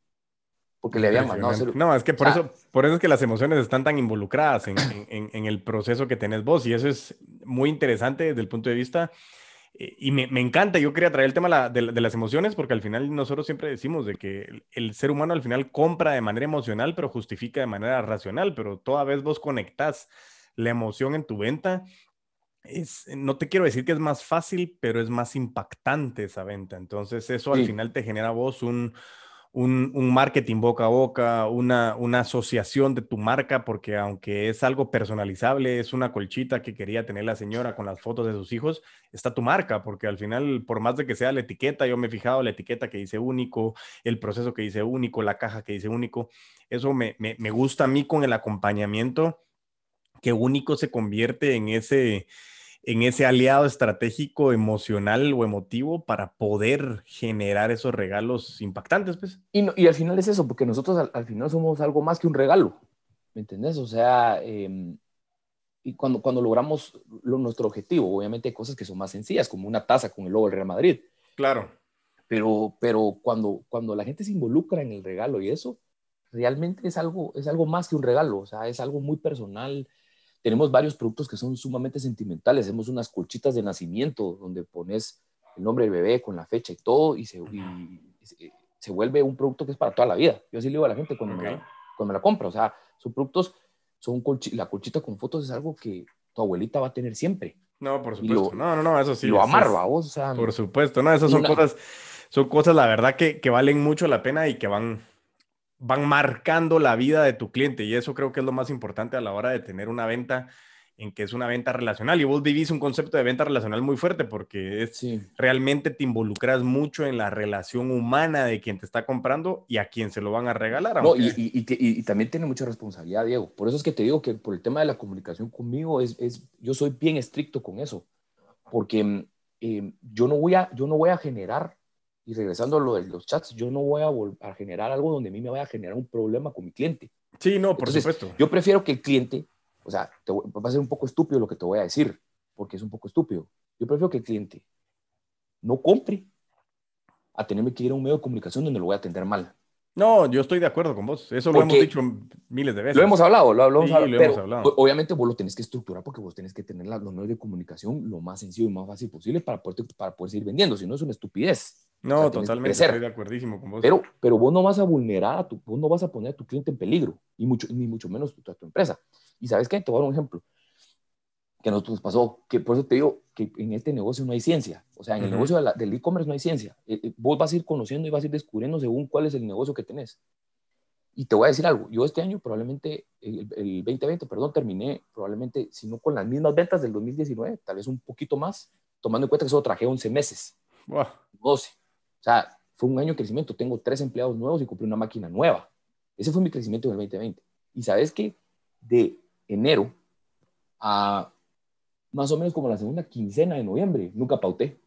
Porque le habían mandado hacer... No, es que por, eso, por eso es que las emociones están tan involucradas en, en, en el proceso que tenés vos. Y eso es muy interesante desde el punto de vista eh, y me, me, encanta, yo quería traer el tema de, las emociones porque al final nosotros siempre decimos de que el, ser humano al final compra de manera emocional, pero justifica de manera racional, pero toda vez vos conectás la emoción en tu venta, es, no te quiero decir que es más fácil, pero es más impactante esa venta. Entonces eso al final te genera vos un, un, marketing boca a boca, una, una asociación de tu marca, porque aunque es algo personalizable, es una colchita que quería tener la señora con las fotos de sus hijos, está tu marca, porque al final, por más de que sea la etiqueta, yo me he fijado la etiqueta que dice único, el proceso que dice único, la caja que dice único, eso me, me, me gusta a mí con el acompañamiento, que único se convierte en ese en ese aliado estratégico, emocional o emotivo para poder generar esos regalos impactantes, pues. Y, y al final es eso, porque nosotros al, final somos algo más que un regalo, ¿me entendés? O sea, em, y cuando, cuando logramos nuestro objetivo, obviamente hay cosas que son más sencillas, como una taza con el logo del Real Madrid. Claro. Pero, pero cuando, cuando la gente se involucra en el regalo y eso, realmente es algo, es algo más que un regalo, o sea, es algo muy personal, tenemos varios productos que son sumamente sentimentales. Hacemos unas colchitas de nacimiento donde pones el nombre del bebé con la fecha y todo y se, se, vuelve un producto que es para toda la vida. Yo así le digo a la gente cuando, me, la, cuando me la compra. O sea, son productos, son la colchita con fotos es algo que tu abuelita va a tener siempre. No, por supuesto. no, no, no, eso sí. Lo amarra vos, o sea. Por supuesto, no, esas son cosas, son cosas, la verdad, que, que valen mucho la pena y que van, van marcando la vida de tu cliente y eso creo que es lo más importante a la hora de tener una venta en que es una venta relacional y vos vivís un concepto de venta relacional muy fuerte porque es, realmente te involucras mucho en la relación humana de quien te está comprando y a quien se lo van a regalar. No, y, y, también tiene mucha responsabilidad, Diego. Por eso es que te digo que por el tema de la comunicación conmigo, es, es yo soy bien estricto con eso, porque eh, yo, no voy a, yo no voy a generar y regresando a lo de los chats, yo no voy a, a generar algo donde a mí me vaya a generar un problema con mi cliente. Sí, no, por supuesto. Yo prefiero que el cliente, o sea, va a ser un poco estúpido lo que te voy a decir, porque es un poco estúpido. Yo prefiero que el cliente no compre a tenerme que ir a un medio de comunicación donde lo voy a atender mal. No, yo estoy de acuerdo con vos. Eso lo hemos dicho miles de veces. Lo hemos hablado, lo, hablamos, hablado. Obviamente vos lo tenés que estructurar porque vos tenés que tener los medios de comunicación lo más sencillo y más fácil posible para poder, para poder seguir vendiendo. Si no, es una estupidez. No, totalmente, estoy de acuerdísimo con vos. Pero, pero vos no vas a vulnerar a tu, vos no vas a poner a tu cliente en peligro, y mucho, ni mucho menos a tu empresa. Y sabes qué, te voy a dar un ejemplo que nosotros pasó, que por eso te digo que en este negocio no hay ciencia, o sea, en el negocio del e-commerce no hay ciencia. Eh, eh, vos vas a ir conociendo y vas a ir descubriendo según cuál es el negocio que tenés. Y te voy a decir algo, yo este año probablemente, el, 2020, perdón, terminé probablemente, si no con las mismas ventas del 2019, tal vez un poquito más, tomando en cuenta que solo traje 11 meses, wow. 12. O sea, fue un año de crecimiento. Tengo tres empleados nuevos y compré una máquina nueva. Ese fue mi crecimiento en el 2020. Y sabes que de enero a más o menos como la segunda quincena de noviembre, nunca pauté.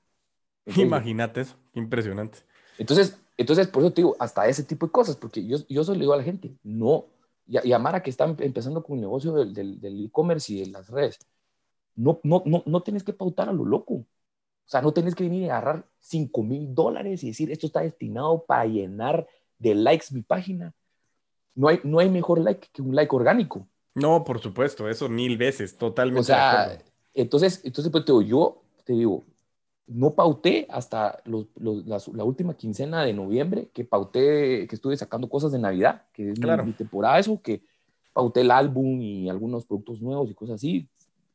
Imagínate eso, impresionante. Entonces, entonces, por eso te digo, hasta ese tipo de cosas, porque yo, yo solo le digo a la gente, no, y, y a Mara que está empezando con el negocio del e-commerce y de las redes, no, no, no, no tienes que pautar a lo loco. O sea, no tenés que venir a agarrar 5 mil dólares y decir, esto está destinado para llenar de likes mi página. No hay, no hay mejor like que un like orgánico. No, por supuesto, eso mil veces, totalmente. O sea, entonces, entonces pues te digo, yo te digo, no pauté hasta la, última quincena de noviembre, que pauté, que estuve sacando cosas de Navidad, que es mi, temporada, eso, que pauté el álbum y algunos productos nuevos y cosas así.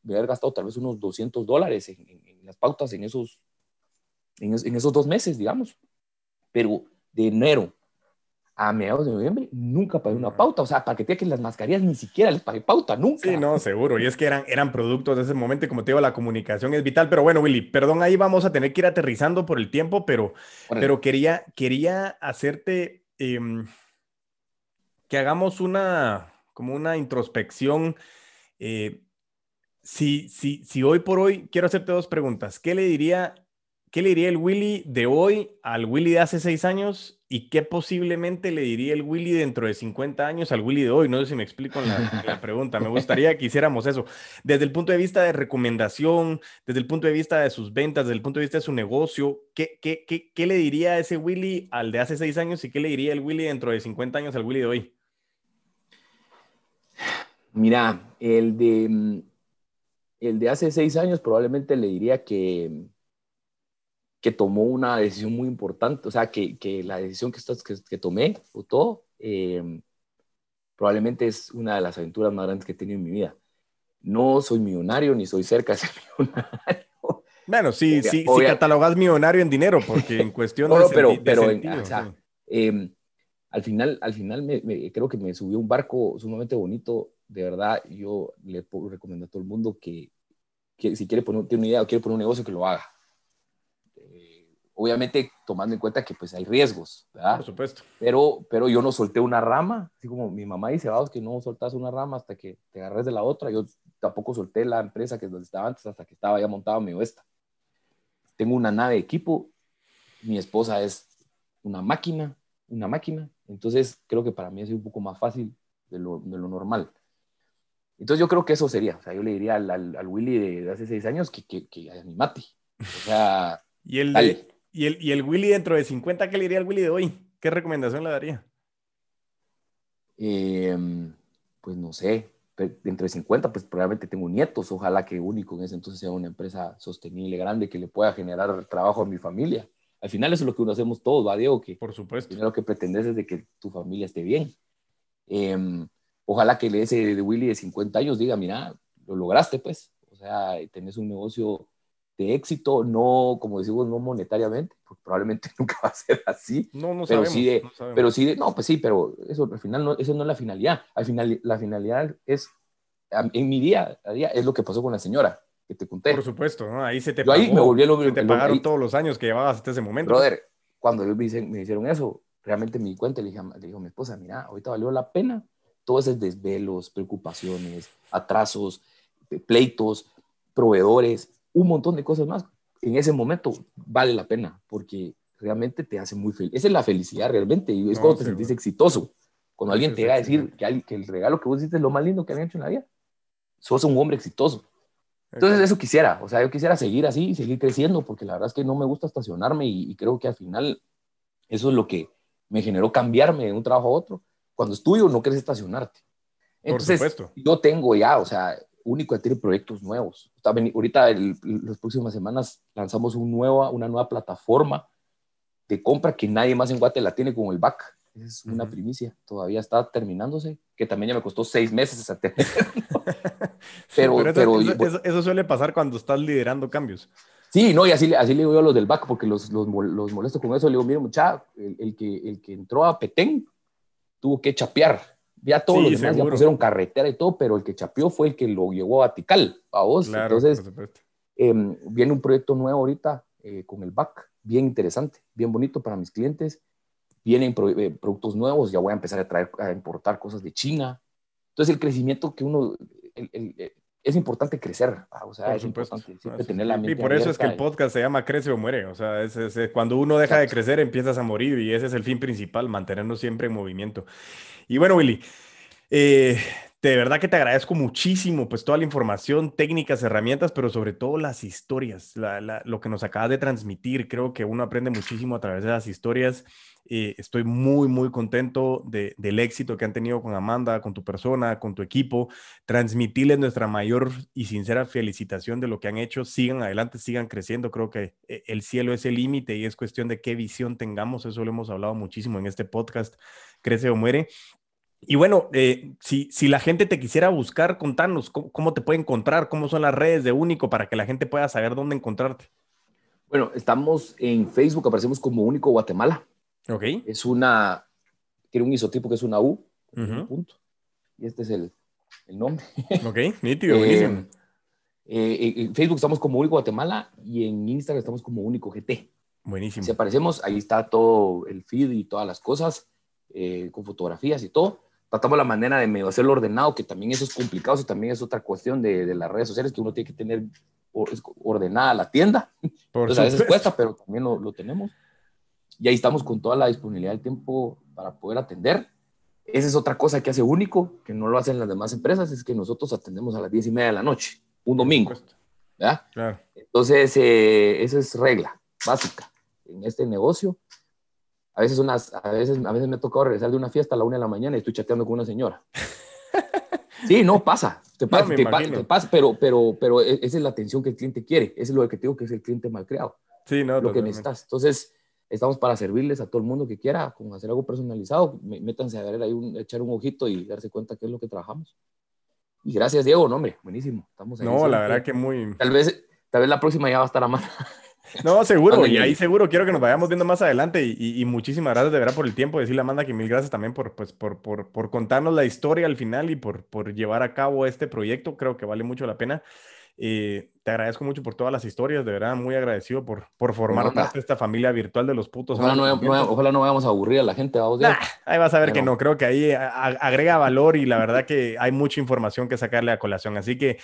Me haber gastado tal vez unos 200 dólares en, las pautas en esos en, esos dos meses, digamos. Pero de enero a mediados de noviembre nunca pagué una pauta. O sea, para que las mascarillas ni siquiera les pagué pauta, nunca. Sí, no, seguro. Y es que eran, eran productos de ese momento y como te digo, la comunicación es vital. Pero bueno, Willy, perdón, ahí vamos a tener que ir aterrizando por el tiempo, pero, pero quería, quería hacerte em, que hagamos una, como una introspección. Eh, si, si, si hoy por hoy, quiero hacerte dos preguntas. ¿Qué le diría ¿qué le diría el Willy de hoy al Willy de hace seis años? ¿Y qué posiblemente le diría el Willy dentro de 50 años al Willy de hoy? No sé si me explico la, pregunta. Me gustaría que hiciéramos eso. Desde el punto de vista de recomendación, desde el punto de vista de sus ventas, desde el punto de vista de su negocio, ¿qué, qué, qué, qué le diría ese Willy al de hace seis años y qué le diría el Willy dentro de 50 años al Willy de hoy? Mira, el de, mm, el de hace seis años probablemente le diría que que tomó una decisión muy importante, o sea, que, que la decisión que, que, que tomé, o todo, eh, probablemente es una de las aventuras más grandes que he tenido en mi vida. No soy millonario ni soy cerca de ser millonario. Bueno, sí, sí, si catalogas millonario en dinero, porque en cuestión de, pero, pero o sea, em, al final, al final me, creo que me subió un barco sumamente bonito. De verdad, yo le recomiendo a todo el mundo que, que si quiere poner, tiene una idea o quiere poner un negocio, que lo haga obviamente tomando en cuenta que pues hay riesgos, ¿verdad? Por supuesto. Pero, pero yo no solté una rama, así como mi mamá dice, vamos que no soltas una rama hasta que te agarres de la otra, yo tampoco solté la empresa que donde estaba antes hasta que estaba ya montado mi oesta. Tengo una nave de equipo, mi esposa es una máquina, una máquina, entonces creo que para mí es un poco más fácil de lo, de lo normal. Entonces yo creo que eso sería, o sea, yo le diría al, al, Willy de, hace seis años que, que, que animate, o sea... y el, ¿Y el, ¿Y el Willy dentro de 50 qué le diría al Willy de hoy? ¿Qué recomendación le daría? Em, pues no sé, dentro de 50, pues probablemente tengo nietos, ojalá que único en ese entonces sea una empresa sostenible, grande, que le pueda generar trabajo a mi familia. Al final eso es lo que uno hacemos todos, ¿va, Diego? Que Por supuesto. Lo que pretendes es de que tu familia esté bien. Em, ojalá que ese de Willy de 50 años diga, mira, lo lograste, pues. O sea, tenés un negocio de éxito, no, como decimos, no monetariamente, porque probablemente nunca va a ser así. No, no pero sabemos, sí de, Pero sí de, no, pues sí, pero eso al final no, eso no es la finalidad. Al final, la finalidad es, en mi día a día, es lo que pasó con la señora que te conté. Por supuesto, ¿no? Ahí se te Yo ahí me volví lo, se te pagaron todos los años que llevabas hasta ese momento. Brother, cuando me, me hicieron eso, realmente me di cuenta, le dije, le dije a mi esposa, mira, ahorita valió la pena todos esos desvelos, preocupaciones, atrasos, pleitos, proveedores, un montón de cosas más, en ese momento vale la pena porque realmente te hace muy feliz. Esa es la felicidad realmente y es cuando te sentís exitoso. Cuando alguien te va a decir que, que, el regalo que vos hiciste es lo más lindo que han hecho en la vida, sos un hombre exitoso. Entonces eso quisiera, o sea, yo quisiera seguir así, seguir creciendo, porque la verdad es que no me gusta estacionarme y, creo que al final eso es lo que me generó cambiarme de un trabajo a otro. Cuando estudio no quieres estacionarte. Entonces, Por supuesto. yo tengo ya, o sea, único a tener proyectos nuevos. Ahorita, las próximas semanas, lanzamos un nueva, una nueva plataforma de compra que nadie más en Guatemala tiene como el BAC. Es una primicia, todavía está terminándose, que también ya me costó seis meses tener. pero, pero, eso, suele pasar cuando estás liderando cambios. Sí, no, y así, así le digo yo a los del BAC, porque los, los, los molesto con eso. Le digo, mire, muchacha, el, el, que, el que entró a Petén tuvo que chapear ya todos los demás ya pusieron carretera y todo, pero el que chapeó fue el que lo llevó a Tical, a vos. Entonces, em, viene un proyecto nuevo ahorita eh, con el BAC, bien interesante, bien bonito para mis clientes. Vienen eh, productos nuevos, ya voy a empezar a traer, a importar cosas de China. Entonces, el crecimiento que uno, es importante crecer, o sea, es importante siempre tener la mente Y por eso es que el podcast se llama Crece o Muere, o sea, es, cuando uno deja de crecer empiezas a morir y ese es el fin principal, mantenernos siempre en movimiento. Y bueno, Willy, eh, de verdad que te agradezco muchísimo, pues toda la información, técnicas, herramientas, pero sobre todo las historias, lo que nos acabas de transmitir. Creo que uno aprende muchísimo a través de las historias. Eh, estoy muy, muy contento del éxito que han tenido con Amanda, con tu persona, con tu equipo. Transmitirles nuestra mayor y sincera felicitación de lo que han hecho. Sigan adelante, sigan creciendo. Creo que eh, el cielo es el límite y es cuestión de qué visión tengamos. Eso lo hemos hablado muchísimo en este podcast, Crece o Muere. Y bueno, eh, si, si, la gente te quisiera buscar, contanos cómo, te puede encontrar, cómo son las redes de Único para que la gente pueda saber dónde encontrarte. Bueno, estamos en Facebook, aparecemos como Único Guatemala. Ok. Es una, tiene un isotipo que es una U, Ujú. punto. Y este es el, el nombre. Ok, nítido, Eh, buenísimo. eh, en Facebook estamos como Único Guatemala y en Instagram estamos como Único GT. Buenísimo. Si aparecemos, ahí está todo el feed y todas las cosas, eh, con fotografías y todo. Tratamos la manera de medio hacerlo ordenado, que también eso es complicado, eso también es otra cuestión de, de las redes sociales, que uno tiene que tener ordenada la tienda. Por Entonces a veces cuesta, pero también lo, lo tenemos. Y ahí estamos con toda la disponibilidad del tiempo para poder atender. Esa es otra cosa que hace único, que no lo hacen las demás empresas, es que nosotros atendemos a las 10 y media de la noche, un domingo. ¿verdad? Claro. Entonces, eh, esa es regla básica en este negocio. A veces, unas, a, veces, a veces me ha tocado regresar de una fiesta a la una de la mañana y estoy chateando con una señora. Sí, no, pasa. Te pasa, me te, pa- imagino. te pasa, pero, pero, pero e- esa es la atención que el cliente quiere. Eso es lo que te digo que es el cliente mal creado, Sí, no, lo que totalmente. necesitas. Entonces, estamos para servirles a todo el mundo que quiera, con hacer algo personalizado. Métanse a ver ahí, un- echar un ojito y darse cuenta qué es lo que trabajamos. Y gracias, Diego, no, hombre, buenísimo. Estamos ahí No, la verdad que muy... Tal vez, tal vez la próxima ya va a estar a mano. No, seguro, y ahí seguro quiero que nos vayamos viendo más adelante y, y- y muchísimas gracias de verdad por el tiempo, decirle a Amanda que mil gracias también por, pues, por, por, por contarnos la historia al final y por, por llevar a cabo este proyecto, creo que vale mucho la pena. Eh, te agradezco mucho por todas las historias, de verdad, muy agradecido por, por formar parte de esta familia virtual de los putos. Ojalá no, ojalá vayamos a aburrir a la gente, vamos. Nah, ahí vas a ver que no, creo que ahí a- agrega valor y la verdad que hay mucha información que sacarle a colación. Así que,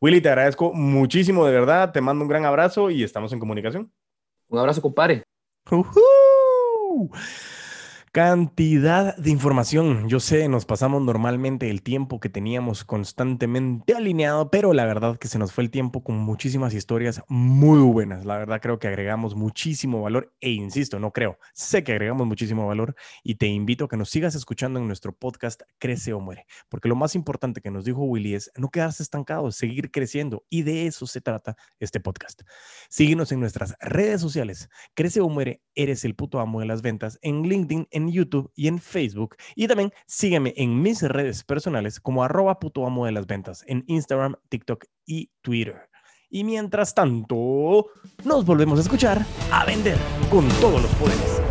Willy, te agradezco muchísimo, de verdad, te mando un gran abrazo y estamos en comunicación. Un abrazo, compadre. Ujú. Cantidad de información. Yo sé, nos pasamos normalmente el tiempo que teníamos constantemente alineado, pero la verdad que se nos fue el tiempo con muchísimas historias muy buenas. La verdad creo que agregamos muchísimo valor e insisto, no creo, sé que agregamos muchísimo valor y te invito a que nos sigas escuchando en nuestro podcast Crece o Muere, porque lo más importante que nos dijo Willy es no quedarse estancados, seguir creciendo y de eso se trata este podcast. Síguenos en nuestras redes sociales Crece o muere, eres el puto amo de las ventas en LinkedIn, en YouTube y en Facebook. Y también sígueme en mis redes personales como arroba puto amo de las ventas en Instagram, TikTok y Twitter. Y mientras tanto, nos volvemos a escuchar a vender con todos los poderes.